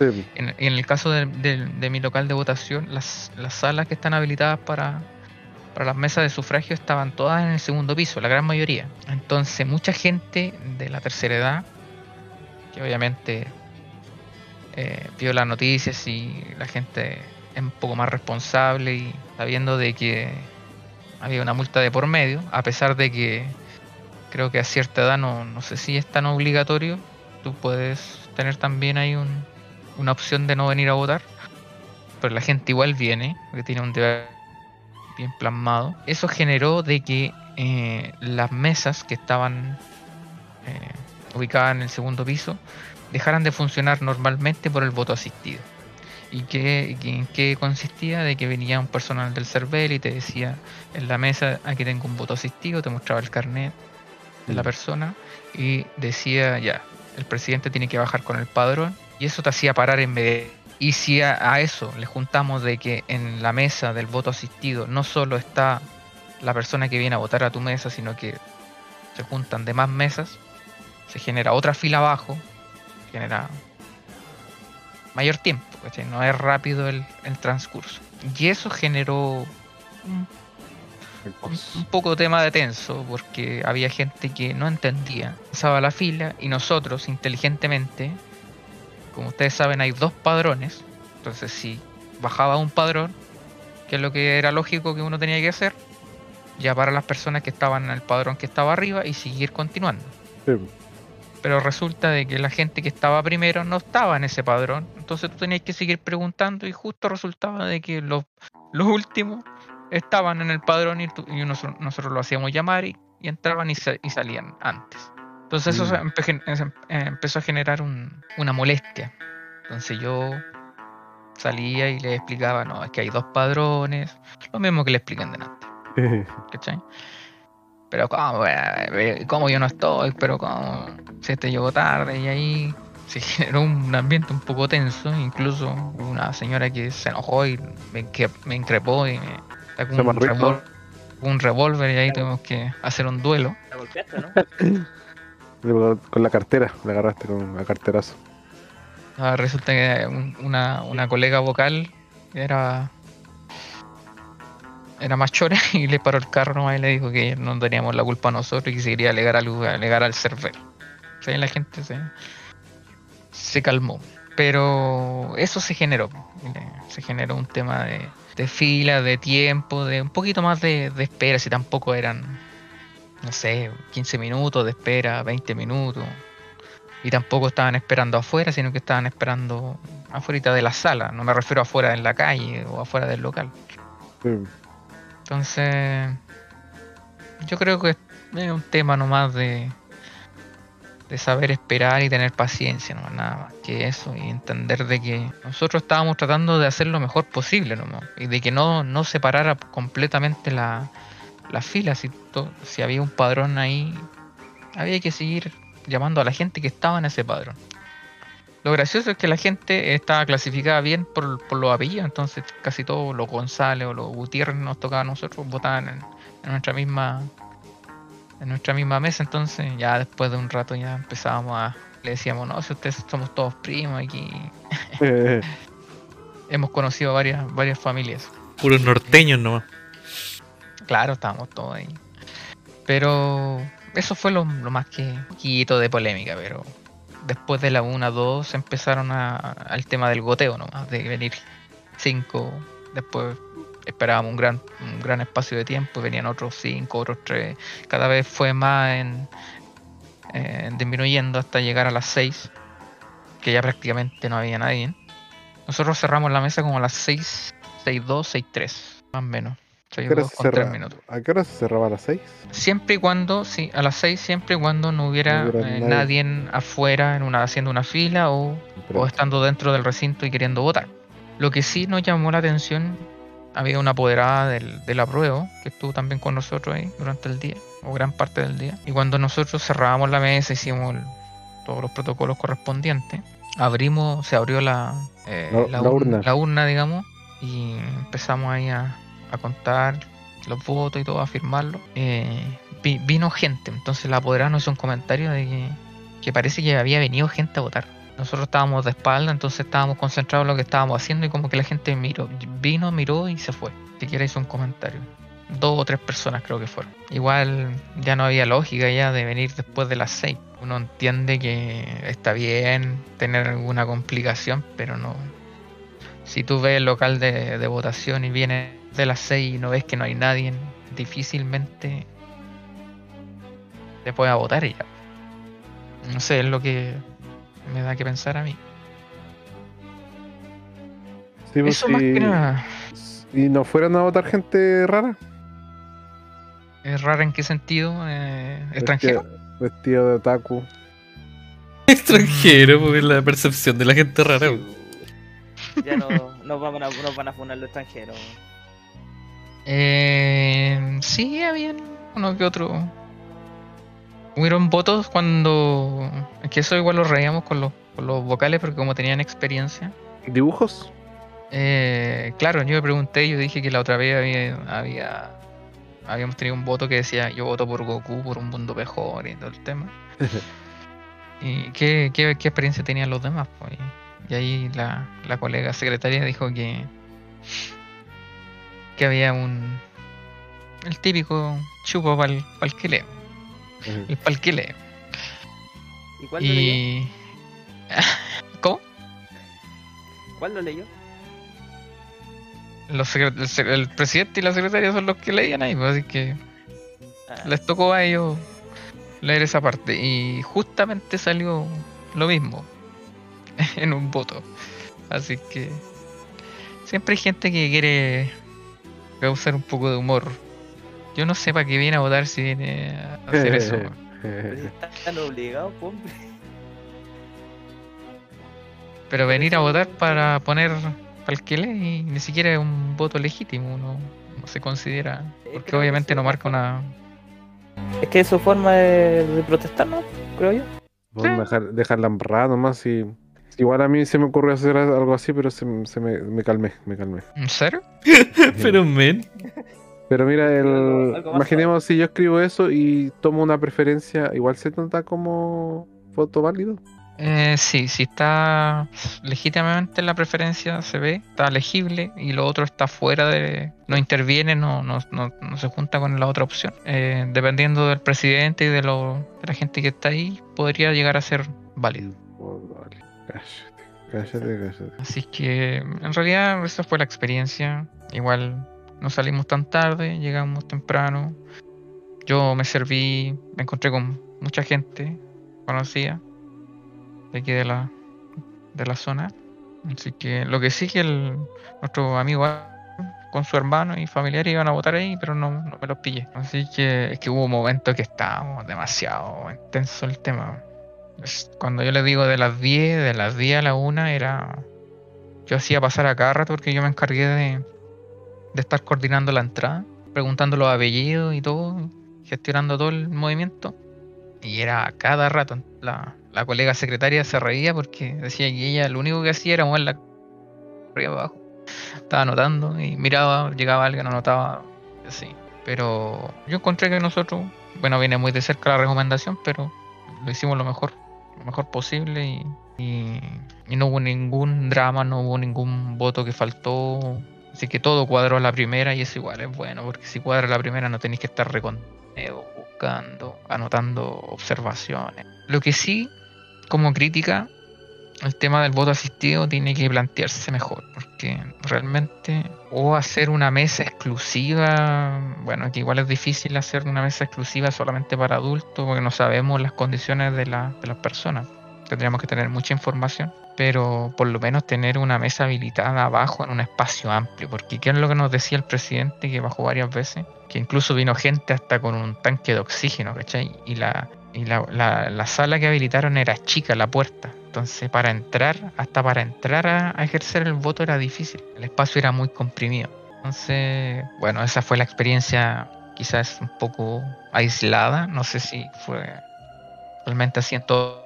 Sí,
En, en el caso de, de- de mi local de votación, las, las salas que están habilitadas para, para las mesas de sufragio estaban todas en el segundo piso, la gran mayoría. Entonces, mucha gente de la tercera edad, que obviamente eh, vio las noticias y la gente es un poco más responsable y sabiendo de que había una multa de por medio, a pesar de que creo que a cierta edad no, no sé si es tan obligatorio, tú puedes tener también ahí un, una opción de no venir a votar, pero la gente igual viene, porque tiene un deber bien plasmado. Eso generó de que eh, las mesas que estaban eh, ubicadas en el segundo piso dejaran de funcionar normalmente por el voto asistido. ¿Y qué, y en qué consistía? De que venía un personal del CERVEL y te decía en la mesa, aquí tengo un voto asistido, te mostraba el carnet de la
Mm.
persona y decía ya, el presidente tiene que bajar con el padrón y eso te hacía parar en vez y si a, a eso le juntamos de que en la mesa del voto asistido no solo está la persona que viene a votar a tu mesa, sino que se juntan de más mesas, se genera otra fila abajo, genera mayor tiempo, ¿cachai? no es rápido el, el transcurso. Y eso generó un un, un poco tema de tenso porque había gente que no entendía, pasaba la fila y nosotros inteligentemente, como ustedes saben hay dos padrones, entonces si bajaba un padrón, que es lo que era lógico que uno tenía que hacer, ya para las personas que estaban en el padrón que estaba arriba y seguir continuando.
Sí.
Pero resulta de que la gente que estaba primero no estaba en ese padrón. Entonces tú tenías que seguir preguntando y justo resultaba de que los, los últimos estaban en el padrón y, tú- y nosotros, nosotros lo hacíamos llamar y, y entraban y, sa- y salían antes. Entonces eso
Mm.
se empe- em- eh, empezó a generar un- una molestia. Entonces yo salía y le explicaba, no, es que hay dos padrones, lo mismo que le explican delante. *laughs* ¿cachai? Pero ¿cómo, eh, cómo yo no estoy? Pero ¿cómo? Si este llegó tarde y ahí se *laughs* generó un ambiente un poco tenso, incluso una señora que se enojó y me, que me increpó y me sacó revol- un revólver y ahí tuvimos que hacer un duelo.
La golpeaste, ¿no? *laughs*
Con la cartera, le agarraste con la carterazo.
Ah, resulta que un- una, colega vocal era era más chora *laughs* y le paró el carro nomás y le dijo que no teníamos la culpa nosotros y que se quería alegar, algo, alegar al server. La gente se, se calmó. Pero eso se generó. eh, Se generó un tema de, de fila, de tiempo, de un poquito más de, de espera, si tampoco eran, no sé, 15 minutos de espera, 20 minutos. Y tampoco estaban esperando afuera, sino que estaban esperando afuera de la sala. No me refiero afuera en la calle o afuera del local.
Sí.
Entonces, yo creo que es un tema nomás de, de saber esperar y tener paciencia, no nada más que eso, y entender de que nosotros estábamos tratando de hacer lo mejor posible nomás, y de que no, no separara completamente la, la fila, si, to- si había un padrón ahí, había que seguir llamando a la gente que estaba en ese padrón. Lo gracioso es que la gente estaba clasificada bien por, por los apellidos, entonces casi todos los González o los Gutiérrez nos tocaba a nosotros, votaban en, en nuestra misma en nuestra misma mesa, entonces ya después de un rato ya empezábamos a le decíamos, no, si ustedes somos todos primos aquí,
Eh, *laughs*
hemos conocido varias, varias familias.
Puros norteños nomás.
Claro, estábamos todos ahí. Pero eso fue lo, lo más que quito de polémica, pero después de la 1 2 empezaron a, al tema del goteo nomás, de venir 5, después esperábamos un gran, un gran espacio de tiempo, venían otros 5, otros 3, cada vez fue más en, en disminuyendo hasta llegar a las 6, que ya prácticamente no había nadie. Nosotros cerramos la mesa como a las 6, 6, 2, 6, 3, más o menos.
¿A qué hora
6,
se
2 con 3
cerra-
minutos.
¿A qué hora se cerraba a las 6?
Siempre y cuando, sí, a las 6 siempre y cuando no hubiera,
No hubiera
eh,
nadie.
nadie afuera en una, haciendo una fila o, o estando dentro del recinto y queriendo votar. Lo que sí nos llamó la atención, había una apoderada del, del apruebo que estuvo también con nosotros ahí durante el día, o gran parte del día. Y cuando nosotros cerrábamos la mesa, hicimos el- todos los protocolos correspondientes, abrimos, se abrió la, eh,
La- la
ur-
urna.
la urna, digamos, y empezamos ahí a, a contar los votos y todo, a firmarlo. Eh, vi- vino gente, entonces la apoderada hizo un comentario de que, que parece que había venido gente a votar. Nosotros estábamos de espalda, entonces estábamos concentrados en lo que estábamos haciendo y como que la gente miró, vino, miró y se fue. Siquiera hizo un comentario. Dos o tres personas creo que fueron. Igual ya no había lógica ya de venir después de las seis. Uno entiende que está bien tener alguna complicación, pero no. Si tú ves el local de, de votación y viene de las seis y no ves que no hay nadie, difícilmente te puedas votar ya. No sé, es lo que me da que pensar a mí.
Sí, pues,
Eso más
sí.
que nada.
¿Y no fueran a votar gente rara?
¿Es raro en qué sentido? Eh, ¿Extranjero?
Vestido, vestido de otaku. *laughs*
Extranjero, porque es la percepción de la gente rara.
Sí, Ya no, nos, van a, nos van a funar los extranjeros.
Eh, sí, habían uno que otro. Hubieron votos cuando. Es que eso igual lo reíamos con los, con los vocales, porque como tenían experiencia.
¿Dibujos?
Eh, claro, yo me pregunté, yo dije que la otra vez había, había habíamos tenido un voto que decía yo voto por Goku, por un mundo mejor y todo el tema. *laughs* ¿Y qué, qué, qué experiencia tenían los demás? Pues? Y ahí la, la colega secretaria dijo que, que había un. El típico chupo para el que leo. El pal que leo.
¿Y cuál lo leyó?
Y. *laughs* ¿Cómo?
¿Cuál lo leyó?
Los el, el presidente y la secretaria son los que leían ahí, pues, así que
Ah,
les tocó a ellos leer esa parte. Y justamente salió lo mismo *laughs* en un voto. Así que siempre hay gente que quiere causar un poco de humor. Yo no sé para qué viene a votar si viene a hacer *laughs* eso.
están obligados, hombre.
Pero venir a votar para poner para el que lee y ni siquiera es un voto legítimo, no, no se considera.
Es
Porque
que
obviamente no marca una.
Es que es su forma de, de protestar, ¿no? Creo yo.
Dejar, dejarla embarrada nomás y... Igual a mí se me ocurrió hacer algo así, pero se, se me, me calmé, me calmé.
¿En serio? *laughs*
Pero men.
Pero mira, el, imaginemos si yo escribo eso y tomo una preferencia, igual se nota como voto válido.
Eh, sí, si está legítimamente la preferencia, se ve, está legible y lo otro está fuera de. no interviene, no, no, no, no se junta con la otra opción. Eh, dependiendo del presidente y de, lo, de la gente que está ahí, podría llegar a ser válido.
Cállate, cállate.
Así que en realidad esa fue la experiencia. Igual no salimos tan tarde, llegamos temprano. Yo me serví, me encontré con mucha gente conocida de aquí de la, de la zona. Así que lo que sí que el, nuestro amigo con su hermano y familiares iban a votar ahí, pero no, no me los pillé. Así que es que hubo momentos que estábamos demasiado intenso el tema. Cuando yo le digo de las 10, de las 10 a la 1 era... Yo hacía pasar a cada rato porque yo me encargué de, estar coordinando la entrada, preguntando los apellidos y todo, gestionando todo el movimiento. Y era a cada rato. La, la colega secretaria se reía porque decía que ella lo único que hacía era mover la arriba abajo. Estaba anotando y miraba, llegaba alguien, anotaba, así. Pero yo encontré que nosotros, bueno, viene muy de cerca la recomendación, pero lo hicimos lo mejor, mejor posible y, no hubo ningún drama, no hubo ningún voto que faltó. Así que todo cuadró a la primera y eso igual es bueno, porque si cuadra la primera no tenéis que estar recontando, buscando, anotando observaciones. Lo que sí, como crítica, el tema del voto asistido tiene que plantearse mejor, porque realmente o hacer una mesa exclusiva, bueno, que igual es difícil hacer una mesa exclusiva solamente para adultos, porque no sabemos las condiciones de, la- de las personas. Tendríamos que tener mucha información, pero por lo menos tener una mesa habilitada abajo en un espacio amplio, porque ¿qué es lo que nos decía el presidente que bajó varias veces? Que incluso vino gente hasta con un tanque de oxígeno, ¿cachai? Y la, y la, la- la sala que habilitaron era chica, la puerta. Entonces, para entrar, hasta para entrar a, a ejercer el voto era difícil. El espacio era muy comprimido. Entonces, bueno, esa fue la experiencia quizás un poco aislada. No sé si fue realmente así en todos.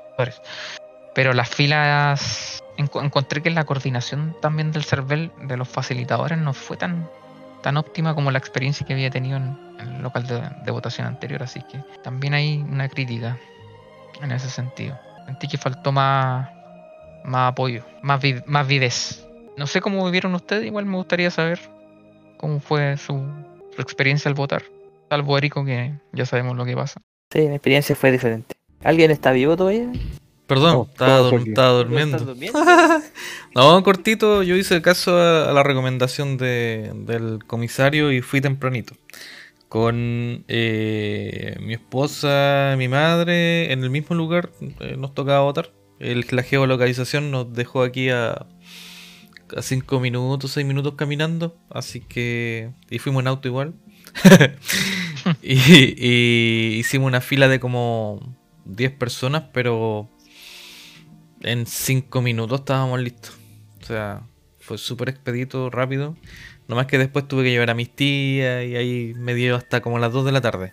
Pero las filas, enco- encontré que la coordinación también del CERVEL, de los facilitadores, no fue tan, tan óptima como la experiencia que había tenido en, el local de, votación anterior. Así que también hay una crítica en ese sentido. Sentí que faltó más, más apoyo, más, vid- más videz. No sé cómo vivieron ustedes, igual me gustaría saber cómo fue su, su experiencia al votar. Salvo Erico, que ya sabemos lo que pasa.
Sí, mi experiencia fue diferente. ¿Alguien está vivo todavía?
Perdón,
Estamos
estaba, dur-
¿No
durmiendo. *laughs* No, cortito, yo hice caso a, a la recomendación de- del comisario y fui tempranito. Con eh, mi esposa, mi madre, en el mismo lugar eh, nos tocaba votar. El, la geolocalización nos dejó aquí a, a 5 minutos, 6 minutos caminando. Así que. Y fuimos en auto igual. *laughs* y, y hicimos una fila de como 10 personas, pero en 5 minutos estábamos listos. O sea, fue súper expedito, rápido. Nomás que después tuve que llevar a mis tías y ahí me dio hasta como las 2 de la tarde.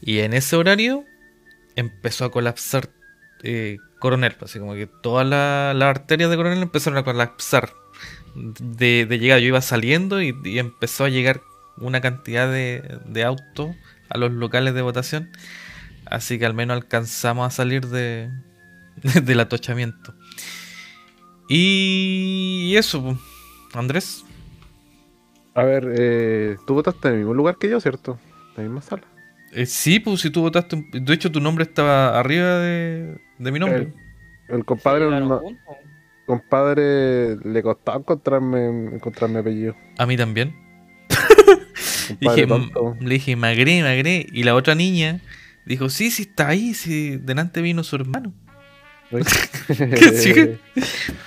Y en ese horario empezó a colapsar eh, Coronel, así como que todas la- las arterias de Coronel empezaron a colapsar de, de llegada. Yo iba saliendo y, y empezó a llegar una cantidad de, de autos a los locales de votación, así que al menos alcanzamos a salir de, *laughs* del atochamiento. Y eso. Andrés.
A ver, eh, tú votaste en el mismo lugar que yo, ¿cierto? En la misma sala.
Eh, sí, pues si tú votaste, de hecho tu nombre estaba arriba de, de mi nombre.
El compadre, no- compadre le costaba encontrarme, encontrarme apellido.
A mí también. *laughs* Dije, le dije, Magré, Magré. Y la otra niña dijo, sí, sí, está ahí, sí, delante vino su hermano. Sigue? *laughs*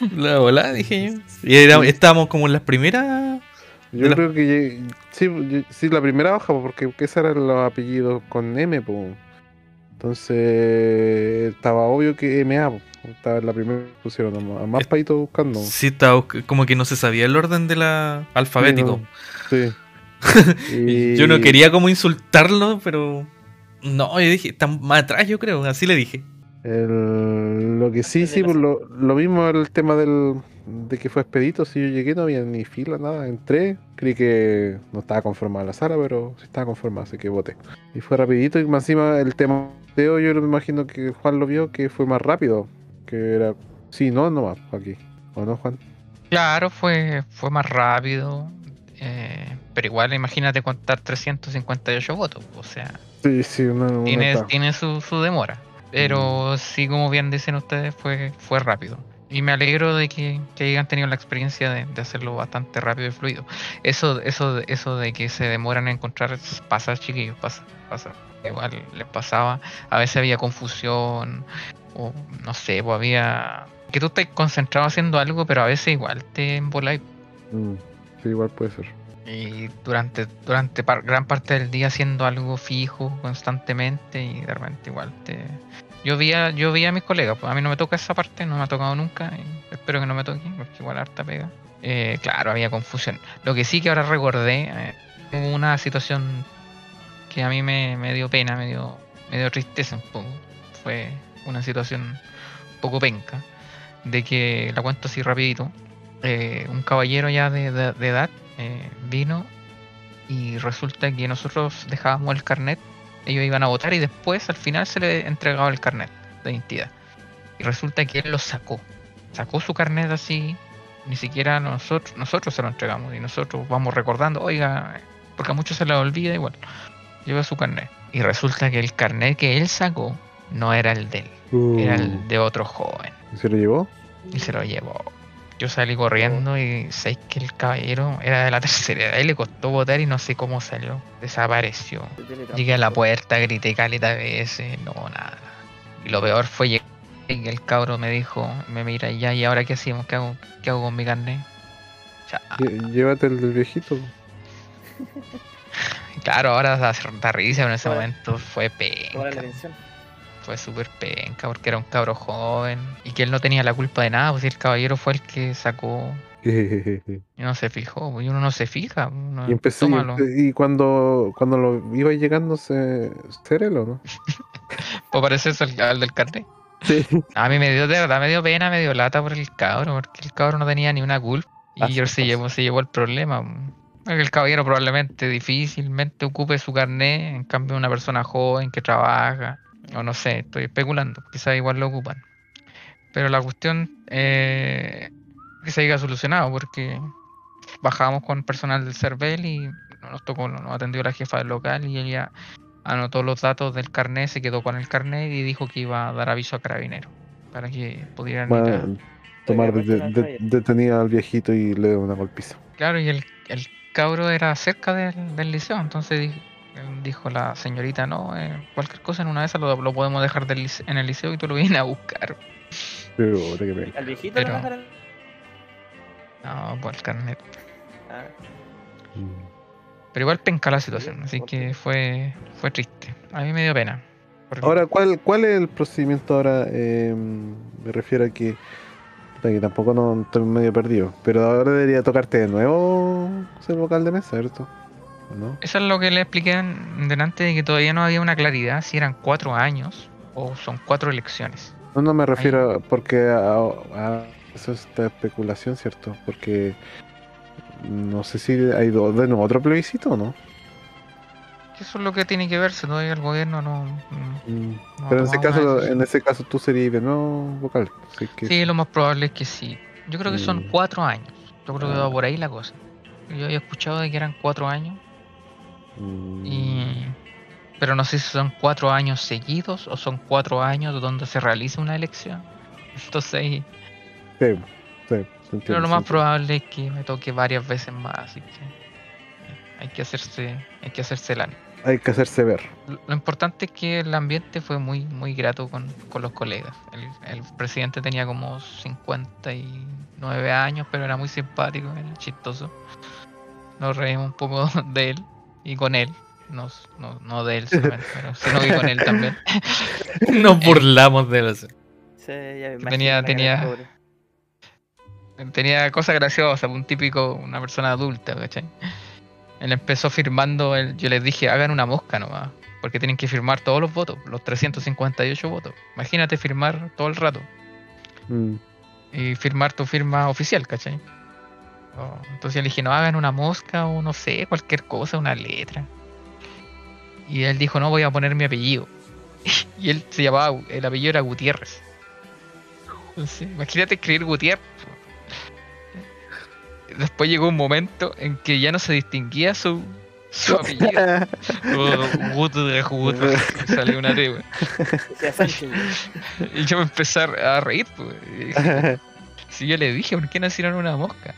*laughs* La volada, dije yo. Y era- estábamos como en las primeras.
Yo
la-
creo que sí, sí, la primera hoja, po, porque esos eran los apellidos con M, po. Entonces estaba obvio que MA, po. estaba en la primera que pusieron a más, paito buscando.
Sí, estaba como que no se sabía el orden de la alfabético.
Sí. *laughs*
Y Yo no quería como insultarlo, pero. No, yo dije, está más atrás, yo creo, así le dije.
El- lo que sí, sí, pues lo, lo mismo el tema del, de que fue expedito. Si yo llegué, no había ni fila, nada. Entré, creí que no estaba conformada la sala, pero sí estaba conformada, así que voté. Y fue rapidito. Y más encima el tema de yo me imagino que Juan lo vio, que fue más rápido. Que era, sí, no, no más, aquí. ¿O no, Juan?
Claro, fue, fue más rápido. eh, pero igual imagínate contar 358 votos. O sea,
Sí, sí, una, una
tiene, tiene su, su demora. Pero sí, como bien dicen ustedes, fue, fue rápido. Y me alegro de que, que hayan tenido la experiencia de, de hacerlo bastante rápido y fluido. Eso, eso, eso de que se demoran en encontrar pasa, chiquillos, pasa, pasa. Igual les pasaba. A veces había confusión, o no sé, pues había. Que tú estés concentrado haciendo algo, pero a veces igual te emboláis.
Mm, sí, igual puede ser.
Y durante, durante par- gran parte del día haciendo algo fijo constantemente y de repente igual te... Yo vi a, yo vi a mis colegas, pues a mí no me toca esa parte, no me ha tocado nunca, y espero que no me toque, porque igual harta pega. Eh, claro, había confusión. Lo que sí que ahora recordé, eh, una situación que a mí me, me dio pena, me dio, me dio tristeza un poco. Fue una situación un poco penca, de que, la cuento así rapidito, eh, un caballero ya de edad eh, vino y resulta que nosotros dejábamos el carnet, ellos iban a votar y después al final se le entregaba el carnet de identidad. Y resulta que él lo sacó, sacó su carnet así, ni siquiera nosotros, nosotros se lo entregamos y nosotros vamos recordando, oiga, porque a muchos se les olvida igual, lleva su carnet. Y resulta que el carnet que él sacó no era el de él, era
Uh,
el de otro joven
¿Se lo llevó?
y se lo llevó. Yo salí corriendo y sé que el caballero era de la *laughs* tercera edad y le costó votar y no sé cómo salió. Desapareció. Llegué a la puerta, grité caleta de veces, no, nada. Y lo peor fue llegar y el cabro me dijo, me mira, ya, ¿y ahora qué hacemos? ¿Qué hago, qué hago con mi? Ya,
Lle- Llévate el del viejito. *laughs*
claro, ahora da, risa, pero en ese momento fue penca. Fue súper penca porque era un cabro joven y que él no tenía la culpa de nada, pues el caballero fue el que sacó *laughs*
y
no se fijó, pues, y uno no se fija. Uno,
empecé, y,
tómalo.
empe- y cuando, cuando lo iba llegando, se, ¿serelo, no? *laughs*
Pues parecerse al, al del carnet.
Sí.
A mí me dio de verdad, me dio pena, me dio lata por el cabro, porque el cabro no tenía ni una culpa. Y se llevó, se llevó el problema. El caballero probablemente difícilmente ocupe su carnet, en cambio una persona joven que trabaja, o no sé, estoy especulando, quizás igual lo ocupan. Pero la cuestión eh, que se haya solucionado, porque bajamos con personal del CERVEL y nos tocó, nos atendió la jefa del local y ella anotó los datos del carnet, se quedó con el carnet y dijo que iba a dar aviso a carabineros para que pudieran ir a-
tomar de- de- detenida al viejito y le da una golpiza.
Claro, y el, el cabro era cerca del, del liceo, entonces dijo la señorita, no, eh, cualquier cosa en una de esas lo, lo podemos dejar del lice- en el liceo y tú lo vienes a buscar.
Pero, que.
Al viejito
Pero-
lo dejaron.
No, por el carnet.
Ah.
Pero igual penca la situación, así que fue, fue triste. A mí me dio pena. porque-
Ahora, ¿cuál, ¿cuál es el procedimiento ahora? Eh, me refiero a que tampoco no estoy medio perdido, pero ahora debería tocarte de nuevo ser vocal de mesa, ¿cierto? ¿No?
Eso es lo que le expliqué en- delante de que todavía no había una claridad si eran cuatro años o son cuatro elecciones.
No, no me refiero a- porque a, a- eso es esta especulación, ¿cierto? Porque no sé si hay do- de nuevo otro plebiscito o no.
Eso es lo que tiene que verse, todavía el gobierno no... no-
Mm,
no
Pero en ese caso, en ese caso tú serías de nuevo vocal. Así que
Sí, lo más probable es que sí. Yo creo que son
Mm.
cuatro años. Yo creo que
Ah.
va por ahí la cosa. Yo había escuchado de que eran cuatro años,
mm,
y... pero no sé si son cuatro años seguidos o son cuatro años donde se realiza una elección. *laughs* Entonces
sí,
Pero lo más probable es que me toque varias veces más, así que eh, hay que hacerse, hay que hacerse el ánimo.
Hay que hacerse ver.
Lo lo importante es que el ambiente fue muy, muy grato con, con los colegas. El, el presidente tenía como 59 años, pero era muy simpático, era chistoso. Nos reímos un poco *laughs* de él y con él. No, no, no de él solamente, pero sino que con él también. *laughs*
Nos burlamos de él.
Sí, ya me imagino
Tenía- tenía-. Tenía cosas graciosas, un típico, una persona adulta, ¿cachai? Él empezó firmando, el- yo les dije, hagan una mosca nomás, porque tienen que firmar todos los votos, los 358 votos. Imagínate firmar todo el rato
Mm,
y firmar tu firma oficial, ¿cachai? Oh, entonces yo le dije, no hagan una mosca o no sé, cualquier cosa, una letra. Y él dijo, no, voy a poner mi apellido. *laughs* y él se llamaba, el apellido era Gutiérrez. Entonces, imagínate escribir Gutiérrez. Después llegó un momento en que ya no se distinguía su, su apellido. *laughs* Oh, Gutiérrez, Gutiérrez, salió una T. *laughs* Y yo me empecé a reír, pues. Si yo le dije, ¿por qué no hicieron una mosca?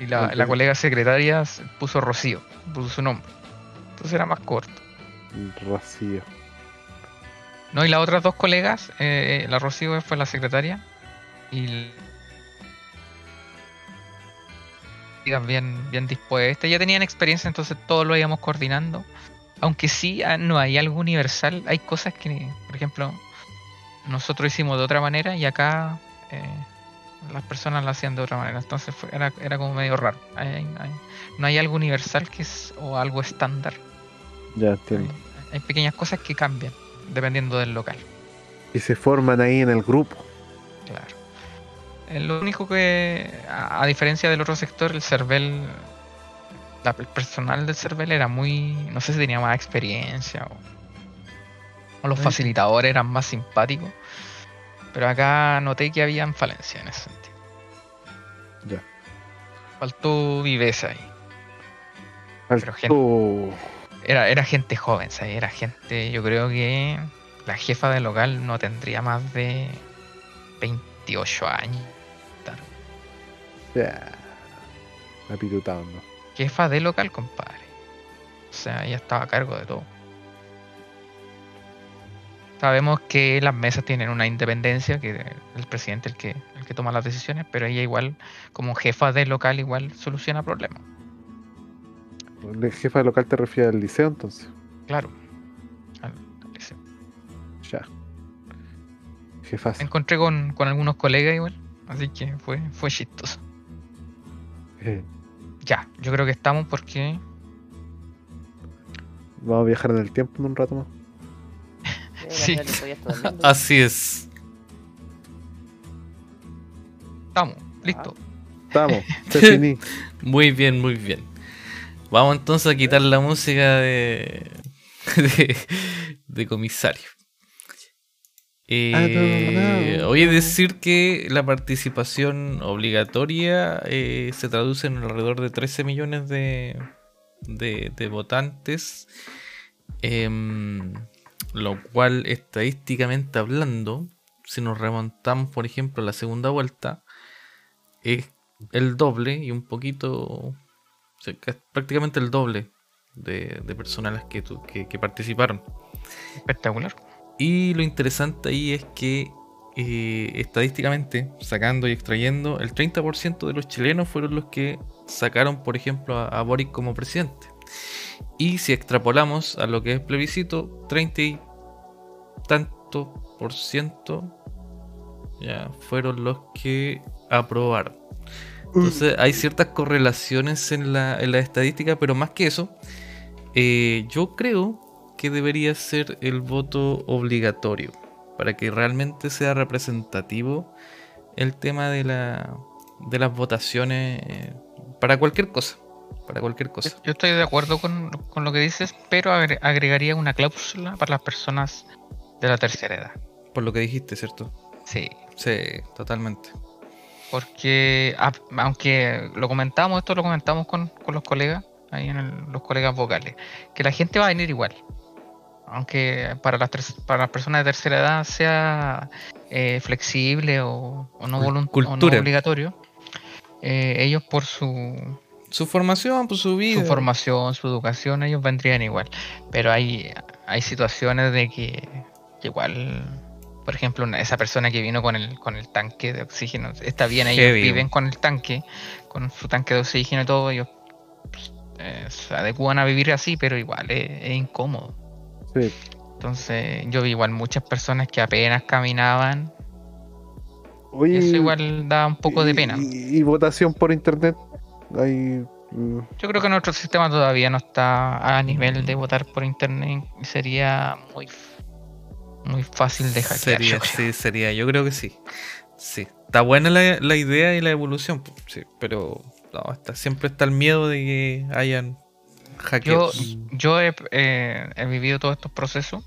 Y la, la colega secretaria se puso Rocío, puso su nombre. Entonces era más corto.
Rocío.
No, y las otras dos colegas, eh, la Rocío fue la secretaria. Y. Bien, bien dispuestas. Ya tenían experiencia, entonces todo lo íbamos coordinando. Aunque sí, ah, no hay algo universal. Hay cosas que, por ejemplo, nosotros hicimos de otra manera y acá eh, las personas lo hacían de otra manera. Entonces fue- era, era como medio raro. Hay- hay- hay- no hay algo universal que es, o algo estándar.
Ya
Hay,
entiendo.
hay pequeñas cosas que cambian dependiendo del local.
Y se forman ahí en el grupo.
Claro. Eh, Lo único que, a, a diferencia del otro sector, el CERVEL, la- el personal del CERVEL era muy, no sé si tenía más experiencia o, o los facilitadores eran más simpáticos, pero acá noté que habían falencias en ese sentido.
Ya.
Faltó viveza ahí. Pero gente-
Faltó-
Era, era gente joven, ¿sabes? Era gente, yo creo que la jefa del local no tendría más de 28 años.
Ya. Apitutando.
Jefa de local, compadre. O sea, ella estaba a cargo de todo. Sabemos que las mesas tienen una independencia, que el presidente es el que, el que toma las decisiones, pero ella igual, como jefa de local, igual soluciona problemas.
¿El jefa de local te refiere al liceo entonces?
Claro. Al- al liceo.
Ya. Jefas.
Me encontré con, con algunos colegas igual, así que fue, fue chistoso.
Eh,
Ya, yo creo que estamos porque
Vamos a viajar en el tiempo en un rato más.
Eh,
Sí.
Así es.
estamos, listo.
Estamos. *laughs* Se.
Muy bien, muy bien. Vamos entonces a quitar la música de, *laughs* de, de comisario. Eh,
Ah, no, no.
Oye, decir que la participación obligatoria eh, se traduce en alrededor de 13 millones de, de, de votantes, em, lo cual estadísticamente hablando, si nos remontamos por ejemplo a la segunda vuelta, es el doble y un poquito, o sea, que es prácticamente el doble de, de personas las que, tu- que, que participaron.
Espectacular.
Y lo interesante ahí es que eh, estadísticamente, sacando y extrayendo, el 30% de los chilenos fueron los que sacaron, por ejemplo, a, a Boric como presidente. Y si extrapolamos a lo que es plebiscito, 30 y tanto por ciento ya fueron los que aprobaron. Entonces hay ciertas correlaciones en la, en la estadística, pero más que eso, eh, yo creo que debería ser el voto obligatorio para que realmente sea representativo el tema de, la, de las votaciones eh, para cualquier cosa. Para cualquier cosa.
Yo estoy de acuerdo con, con lo que dices, pero agre- agregaría una cláusula para las personas de la tercera edad.
Por lo que dijiste, ¿cierto?
Sí,
Sí, totalmente.
porque a- aunque lo comentamos, esto lo comentamos con, con los colegas, ahí en el- los colegas vocales, que la gente va a venir igual. Aunque para las, ter- para las personas de tercera edad sea eh, flexible o, o no,
Cul-
volun- o no
cultura.
obligatorio, eh, ellos por su,
Su formación, pues su vida.
su formación, su educación, ellos vendrían igual. Pero hay, hay situaciones de que, que igual, por ejemplo, una- esa persona que vino con el, con el tanque de oxígeno, está bien, ellos viven con el tanque, con su tanque de oxígeno y todo, ellos pues, eh, se adecúan a vivir así, pero igual es, es incómodo.
Sí.
Entonces, yo vi igual muchas personas que apenas caminaban,
Oye,
eso igual da un poco de
y-
pena.
Y, y votación por internet. Hay. mm,
Yo creo que nuestro sistema todavía no está a nivel de votar por internet y sería muy muy fácil de hackear.
Sería,
yo creo.
sí, sería, yo creo que sí. Sí. Está buena la, la idea y la evolución, sí, pero no, está, siempre está el miedo de que hayan
Yo,
hackeos.
yo he, eh, he vivido todos estos procesos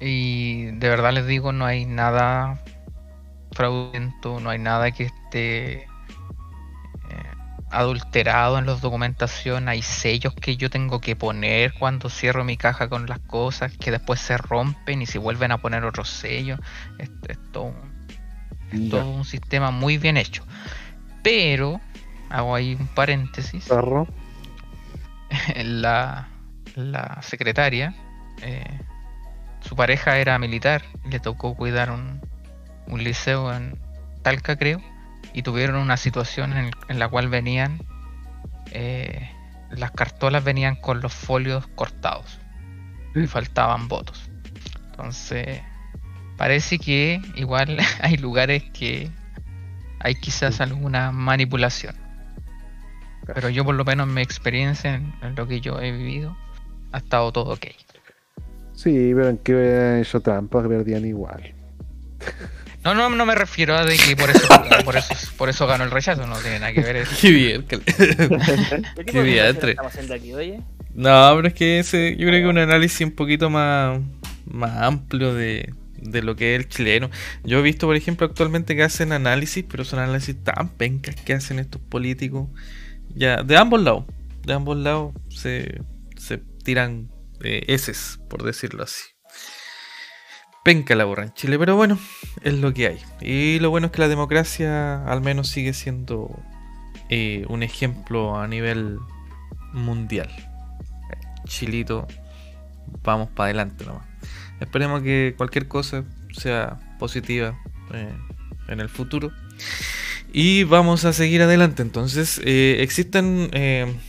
y de verdad les digo, no hay nada fraudulento, no hay nada que esté adulterado en la documentación, hay sellos que yo tengo que poner cuando cierro mi caja con las cosas, que después se rompen y se vuelven a poner otros sellos. Es, es todo, un- todo un sistema muy bien hecho. Pero, hago ahí un paréntesis,
Perro. *laughs*
la, la secretaria, eh, su pareja era militar, le tocó cuidar un, un liceo en Talca, creo, y tuvieron una situación en, en la cual venían, eh, las cartolas venían con los folios cortados y faltaban votos. Entonces, parece que igual *laughs* hay lugares que hay quizás alguna manipulación. Pero yo por lo menos en mi experiencia, en, lo que yo he vivido, ha estado todo ok.
Sí, pero en que hubieran hecho trampa, perdían igual. *laughs*
No, no, no me refiero a de que por eso, *laughs* por eso, por eso ganó el rechazo, no tiene nada que ver eso. *laughs*
Qué bien.
¿Qué *laughs*
Qué diantre.
estamos haciendo aquí, oye?
No, pero es que ese, yo creo que un análisis un poquito más, más amplio de, de lo que es el chileno. Yo he visto, por ejemplo, actualmente que hacen análisis, pero son análisis tan pencas que hacen estos políticos. Ya, de ambos lados. De ambos lados se, se tiran eh, heces, por decirlo así. Penca la borra en Chile, pero bueno, es lo que hay. Y lo bueno es que la democracia al menos sigue siendo eh, un ejemplo a nivel mundial. Chilito, vamos para adelante nomás. Esperemos que cualquier cosa sea positiva eh, en el futuro. Y vamos a seguir adelante. Entonces, eh, existen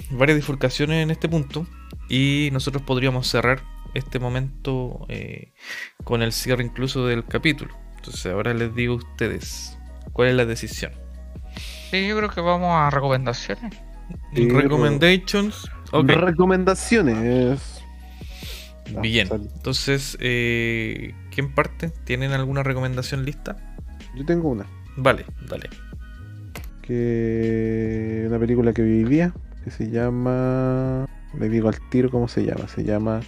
varias bifurcaciones en este punto. Y nosotros podríamos cerrar este momento eh, con el cierre incluso del capítulo. Entonces, ahora les digo a ustedes cuál es la decisión.
Sí, yo creo que vamos a recomendaciones.
Sí,
Recommendations. Ok.
Recomendaciones. Ah,
Bien. Entonces, eh, ¿quién parte? ¿Tienen alguna recomendación lista?
Yo tengo una.
Vale, dale.
Que una película que vivía que se llama. Le digo al tiro cómo se llama. Se llama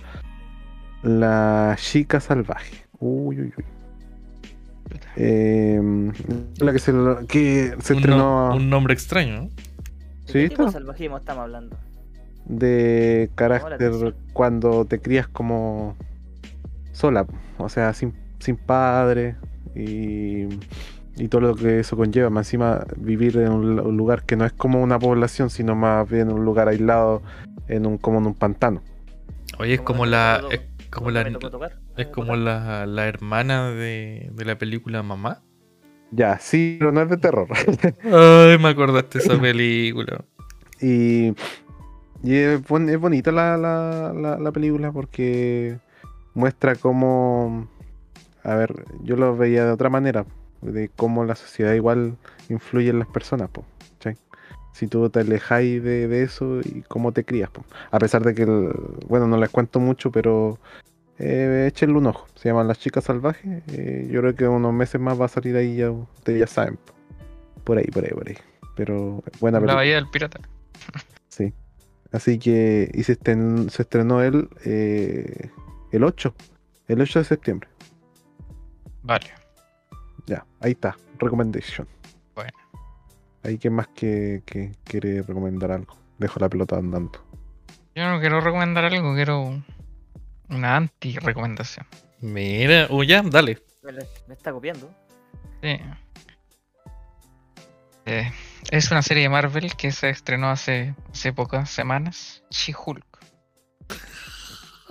La Chica Salvaje. Uy, uy, uy. Eh, la que se, que se
un,
estrenó
no- un nombre extraño, ¿no?
¿De
Sí,
qué tipo de
está.
salvajismo estamos hablando?
de carácter cuando te crías como sola, o sea, sin, sin padre y, y todo lo que eso conlleva. Más encima, vivir en un, lu- un lugar que no es como una población, sino más bien un lugar aislado, en un, como en un pantano.
Oye, es como la. Es como la.
tocar,
Es como la, la hermana de, de la película Mamá.
Ya, sí, pero no es de terror.
Ay, me acordaste de esa película.
y y es, bon- es bonita la, la, la, la película porque muestra cómo. A ver, yo lo veía de otra manera. de cómo la sociedad igual influye en las personas, po. Si tú te alejáis de, de eso y cómo te crías, po. A pesar de que, el- bueno, no les cuento mucho, pero eh, échenle un ojo. Se llaman Las Chicas Salvajes. eh, yo creo que unos meses más va a salir ahí, ya ustedes ya saben. po. Por ahí, por ahí, por ahí. Pero buena
La
película.
Bahía del Pirata. *laughs*
Sí. Así que, y se, estren- se estrenó él eh, el 8, el 8 de septiembre.
Vale.
Ya, ahí está, recommendation. Ahí que más que, que quiere recomendar algo. Dejo la pelota andando.
Yo no quiero recomendar algo, quiero una anti-recomendación.
Mira, o ya, dale.
Me, está copiando.
Sí. Eh, es una serie de Marvel que se estrenó hace, hace pocas semanas. She-Hulk.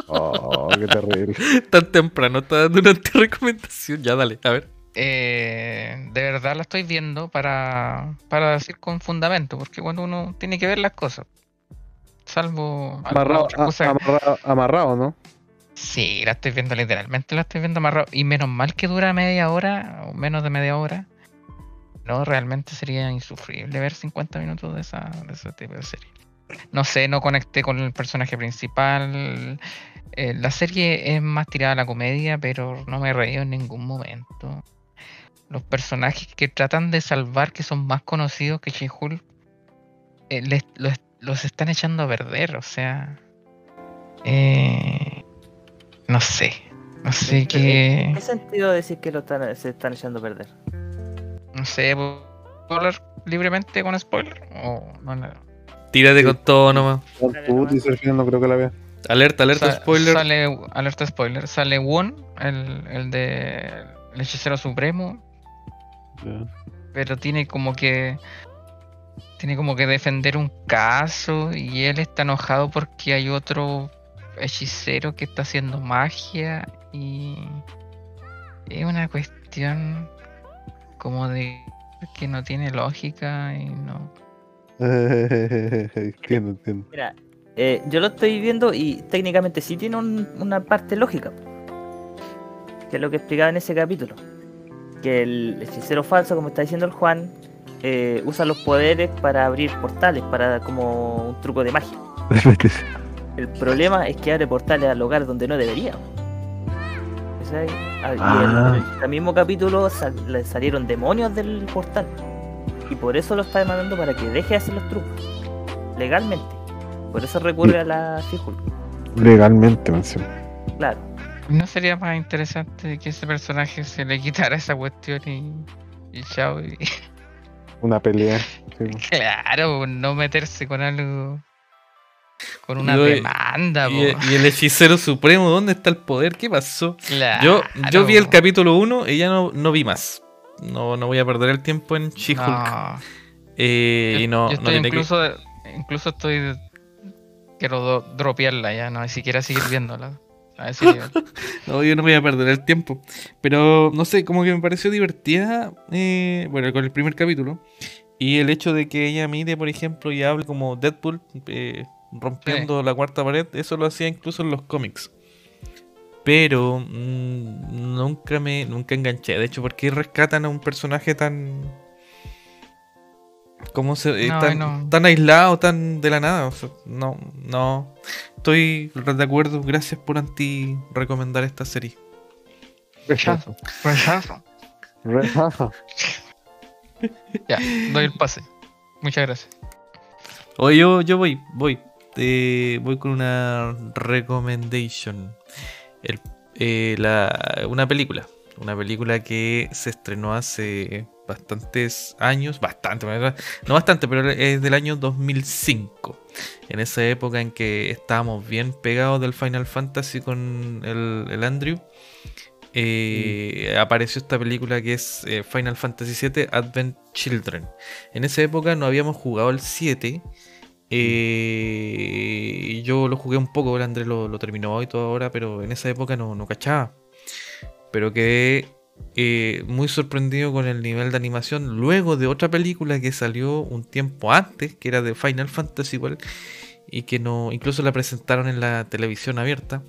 Oh, qué terrible. *laughs*
Tan temprano, está dando una recomendación. Ya, dale, a ver.
Eh, de verdad la estoy viendo para, para decir con fundamento, porque cuando uno tiene que ver las cosas, salvo
Amarrado,
otra
a-
cosa-
amarrado, amarrado, ¿no?
Sí, la estoy viendo literalmente, la estoy viendo amarrado. Y menos mal que dura media hora o menos de media hora. No, realmente sería insufrible ver 50 minutos de, esa, de ese tipo de serie. No sé, no conecté con el personaje principal. Eh, la serie es más tirada a la comedia, pero no me he reído en ningún momento. Los personajes que tratan de salvar, que son más conocidos que She-Hulk, eh, les- los, los están echando a perder, o sea. Eh, no sé. No sé qué.
¿En qué sentido decir que lo están, se están echando a perder?
No sé, ¿puedo hablar libremente con spoiler? O no, no?
Tírate
Sí.
con todo nomás.
No creo que la vea.
Alerta, alerta,
Sa-
spoiler.
Sale, alerta spoiler. Sale Won, el, el de el hechicero supremo, pero tiene como que tiene como que defender un caso y él está enojado porque hay otro hechicero que está haciendo magia y es una cuestión como de que no tiene lógica y no *laughs*
entiendo, entiendo.
Mira, eh, yo lo estoy viendo y técnicamente sí tiene un- una parte lógica. Que es lo que explicaba en ese capítulo. Que el hechicero falso, como está diciendo el Juan, eh, usa los poderes para abrir portales, para como un truco de magia. *laughs* El problema es que abre portales al lugar donde no debería. Ah, y
Ah.
en, en el mismo capítulo sal- le salieron demonios del portal. Y por eso lo está demandando para que deje de hacer los trucos. Legalmente. Por eso recurre a la She-Hulk.
Legalmente, menciono.
Claro.
¿No sería más interesante que ese personaje se le quitara esa cuestión y, y chao? y- *laughs*
Una pelea. sí,
claro, no meterse con algo. Con una demanda,
Y, y el hechicero supremo, ¿dónde está el poder? ¿Qué pasó?
Claro.
Yo, yo vi el capítulo 1 y ya no, no vi más. No, no voy a perder el tiempo en She-Hulk.
No.
Eh,
Yo-
y no,
yo
no
estoy
que-
incluso, incluso estoy. Quiero do- dropearla ya, no ni siquiera seguir viéndola. A ese nivel.
No, yo no voy a perder el tiempo. Pero no sé, como que me pareció divertida. eh, bueno, con el primer capítulo. Y el hecho de que ella mire, por ejemplo, y hable como Deadpool, eh, rompiendo la cuarta pared, eso lo hacía incluso en los cómics. Pero mm, nunca me nunca enganché. De hecho, ¿por qué rescatan a un personaje tan. ¿Cómo se.? eh,
No,
tan,
no.
tan aislado, tan de la nada? O sea, no, no. Estoy de acuerdo. Gracias por anti recomendar esta serie.
Rechazo. Rechazo.
Rechazo.
Ya, doy el pase. Muchas gracias.
O yo, yo voy, voy. Eh, voy con una recommendation. El- eh, la- una película. Una película que se estrenó hace bastantes años. Bastante, no bastante, pero es del año 2005. En esa época en que estábamos bien pegados del Final Fantasy con el, el Andrew. eh, apareció esta película que es eh, Final Fantasy VII Advent Children. En esa época no habíamos jugado el 7. eh, yo lo jugué un poco, el Andrés lo, lo terminó y todo ahora, pero en esa época no, no cachaba. Pero quedé eh, muy sorprendido con el nivel de animación luego de otra película que salió un tiempo antes, que era de Final Fantasy igual, y que no, incluso la presentaron en la televisión abierta,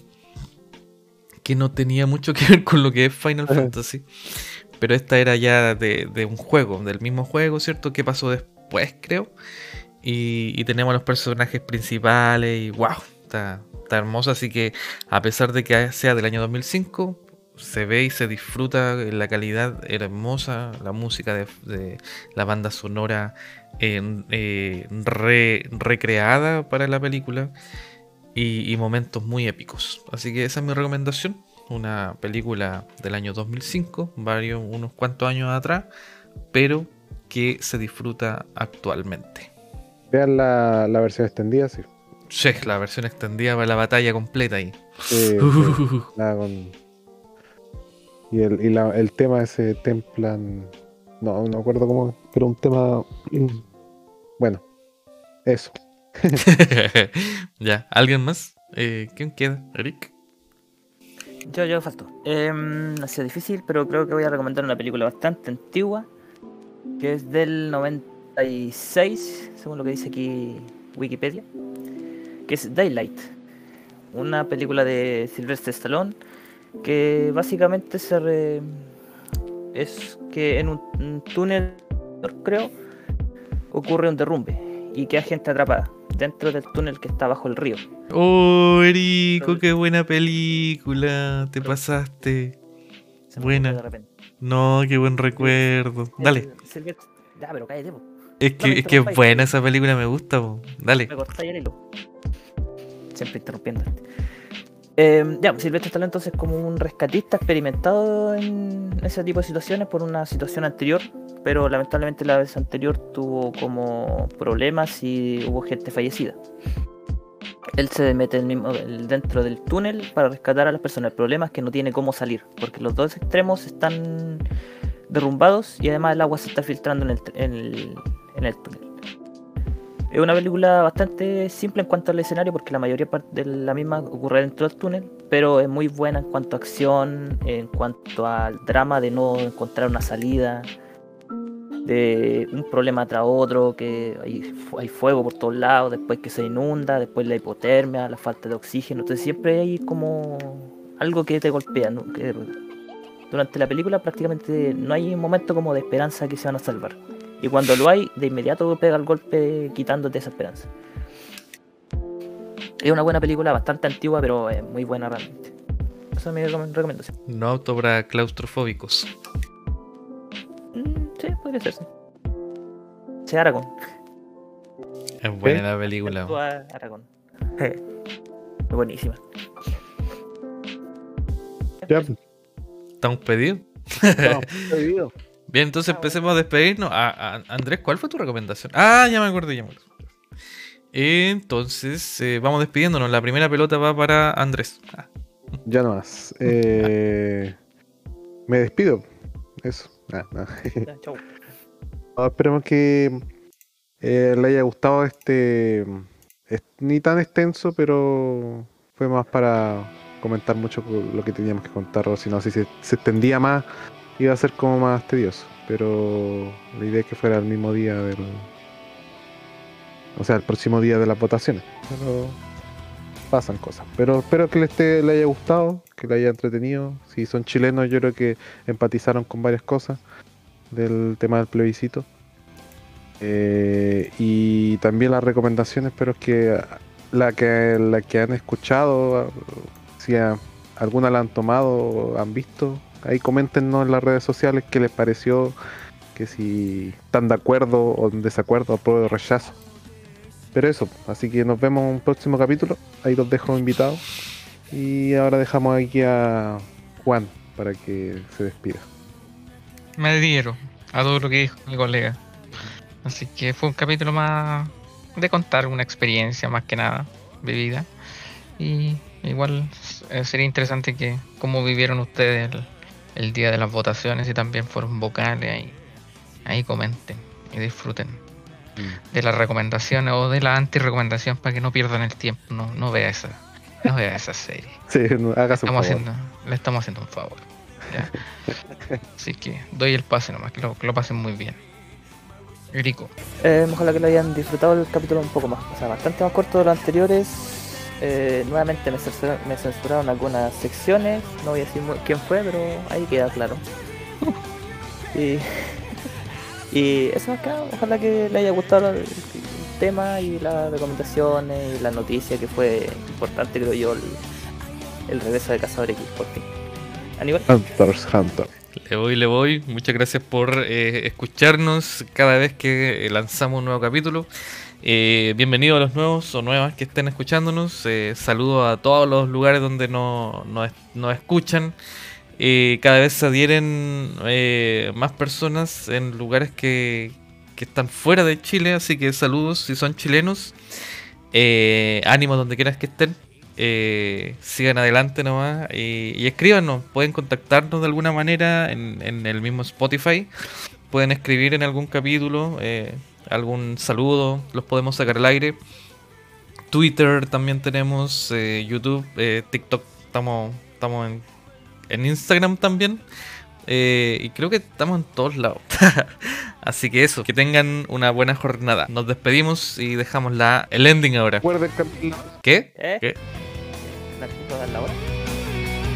que no tenía mucho que ver con lo que es Final
Ajá.
Fantasy. pero esta era ya de, de un juego, del mismo juego, ¿cierto? ¿Qué pasó después, creo? Y, y tenemos los personajes principales y wow, está, está hermoso. Así que a pesar de que sea del año 2005, se ve y se disfruta la calidad hermosa, la música de, de la banda sonora eh, eh, re- recreada para la película y, y momentos muy épicos. Así que esa es mi recomendación. Una película del año 2005, varios, unos cuantos años atrás, pero que se disfruta actualmente.
Vean la, la versión extendida, sí.
Sí, la versión extendida para la batalla completa ahí.
Sí, sí, *laughs* la con- Y, el, y la- el tema ese Templan. No, no me acuerdo cómo. Pero un tema. *clears throat* Bueno, eso. *laughs*
ya, ¿alguien más? Eh, ¿Quién queda? ¿Eric?
Yo, yo falto. Eh, ha sido difícil, pero creo que voy a recomendar una película bastante antigua, que es del 96, según lo que dice aquí Wikipedia, que es Daylight, una película de Sylvester Stallone, que básicamente se re- es que en un, túnel, creo, ocurre un derrumbe y queda gente atrapada dentro del túnel que está bajo el río.
Oh, Erico, qué buena película. Te pasaste.
Se
Buena.
de repente.
No, qué buen recuerdo. Dale.
Ya, pero cállate, po.
Es que, es que es buena esa película, me gusta. po. Dale.
Me cortáis el hilo. Siempre interrumpiendo. Eh, ya, pues Silvestre Stallone entonces como un rescatista experimentado en ese tipo de situaciones por una situación anterior, pero lamentablemente la vez anterior tuvo como problemas y hubo gente fallecida. Él se mete el mismo, dentro del túnel para rescatar a las personas. El problema es que no tiene cómo salir, porque los dos extremos están derrumbados y además el agua se está filtrando en el, en el túnel. Es una película bastante simple en cuanto al escenario porque la mayoría de la misma ocurre dentro del túnel, pero es muy buena en cuanto a acción, en cuanto al drama de no encontrar una salida, de un problema tras otro, que hay, fu- hay fuego por todos lados, después que se inunda, después la hipotermia, la falta de oxígeno, entonces siempre hay como algo que te golpea. durante la película prácticamente no hay un momento como de esperanza que se van a salvar. Y cuando lo hay, de inmediato pega el golpe quitándote esa esperanza. Es una buena película, bastante antigua, pero es muy buena realmente. Esa es mi recomendación.
No auto para claustrofóbicos.
Mm, sí, podría ser. sí. Aragón.
Es buena la película.
Aragón. Eh, Buenísima.
Ya,
¿Estamos pedidos?
estamos pedidos. *laughs*
Bien, entonces empecemos a despedirnos. A, a- Andrés, ¿cuál fue tu recomendación? Ah, ya me acuerdo, ya me acuerdo. Entonces, eh, vamos despidiéndonos. La primera pelota va para Andrés. Ah,
Ya no más. Eh, me despido. Eso. Ah, no. *laughs*
Chau.
No, esperemos que eh, le haya gustado este. es- ni tan extenso, pero fue más para comentar mucho lo que teníamos que contar. O si no, si se, se extendía más, iba a ser como más tedioso. Pero la idea es que fuera el mismo día del. O sea, el próximo día de las votaciones. Pero pasan cosas. Pero espero que le, esté, le haya gustado, que le haya entretenido. Si son chilenos, yo creo que empatizaron con varias cosas del tema del plebiscito. Eh, y también las recomendaciones, pero que la que, la que han escuchado, si a- alguna la han tomado han visto, ahí coméntenos en las redes sociales qué les pareció, que si están de acuerdo o en desacuerdo, apruebo o rechazo. Pero eso, así que nos vemos en un próximo capítulo, ahí los dejo invitados. Y ahora dejamos aquí a Juan para que se despida.
Me adhiero a todo lo que dijo mi colega. Así que fue un capítulo más de contar una experiencia más que nada vivida. Y igual eh, sería interesante que cómo vivieron ustedes el, el día de las votaciones y también fueron vocales ahí. Ahí comenten y disfruten de las recomendaciones o de la anti-recomendación para que no pierdan el tiempo. No, no vea esa, no vea esa serie. *laughs*
Sí, no, hágase un
Estamos
favor.
haciendo, le estamos haciendo un favor. ya. *laughs* Así que doy el pase nomás, que lo, que lo pasen muy bien. Rico.
Eh, ojalá que lo hayan disfrutado el capítulo un poco más, o sea, bastante más corto de los anteriores. Eh, nuevamente me, censura- me censuraron algunas secciones, no voy a decir quién fue, pero ahí queda claro. Y, *laughs* y eso más que nada, ojalá que le haya gustado el, el tema y las recomendaciones y la noticia que fue importante, creo yo, el, el regreso de Cazador X por fin. Aníbal,
Hunters Hunter.
Le voy, le voy. Muchas gracias por eh, escucharnos cada vez que eh, lanzamos un nuevo capítulo. Eh, bienvenidos a los nuevos o nuevas que estén escuchándonos. Eh, saludo a todos los lugares donde nos no, nos escuchan. Eh, cada vez se adhieren eh, más personas en lugares que, que están fuera de Chile. Así que saludos si son chilenos. Eh, ánimo donde quieras que estén. Sigan adelante nomás y, y escríbanos. Pueden contactarnos de alguna manera en, en el mismo Spotify. Pueden escribir en algún capítulo algún saludo. Los podemos sacar al aire. Twitter también tenemos. eh, YouTube, eh, TikTok. Estamos, estamos en, en Instagram también. Eh, y creo que estamos en todos lados. *laughs* Así que eso, que tengan una buena jornada. Nos despedimos y dejamos la, el ending ahora. ¿Qué?
¿eh?
¿Qué?
La hora.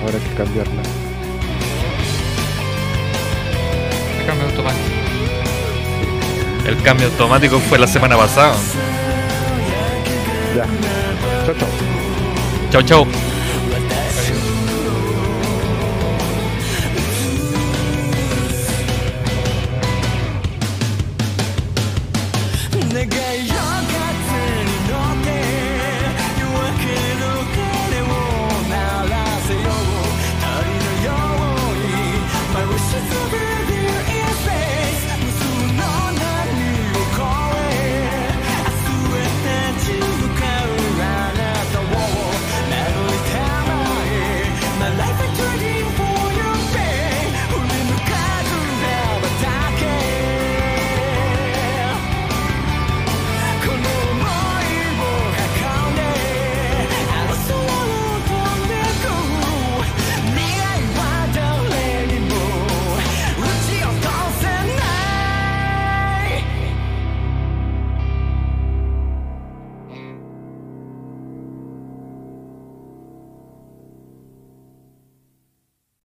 Ahora hay que cambiarla.
Automático.
El cambio automático fue la semana pasada.
Ya. Chao, chao.
Chau, chau.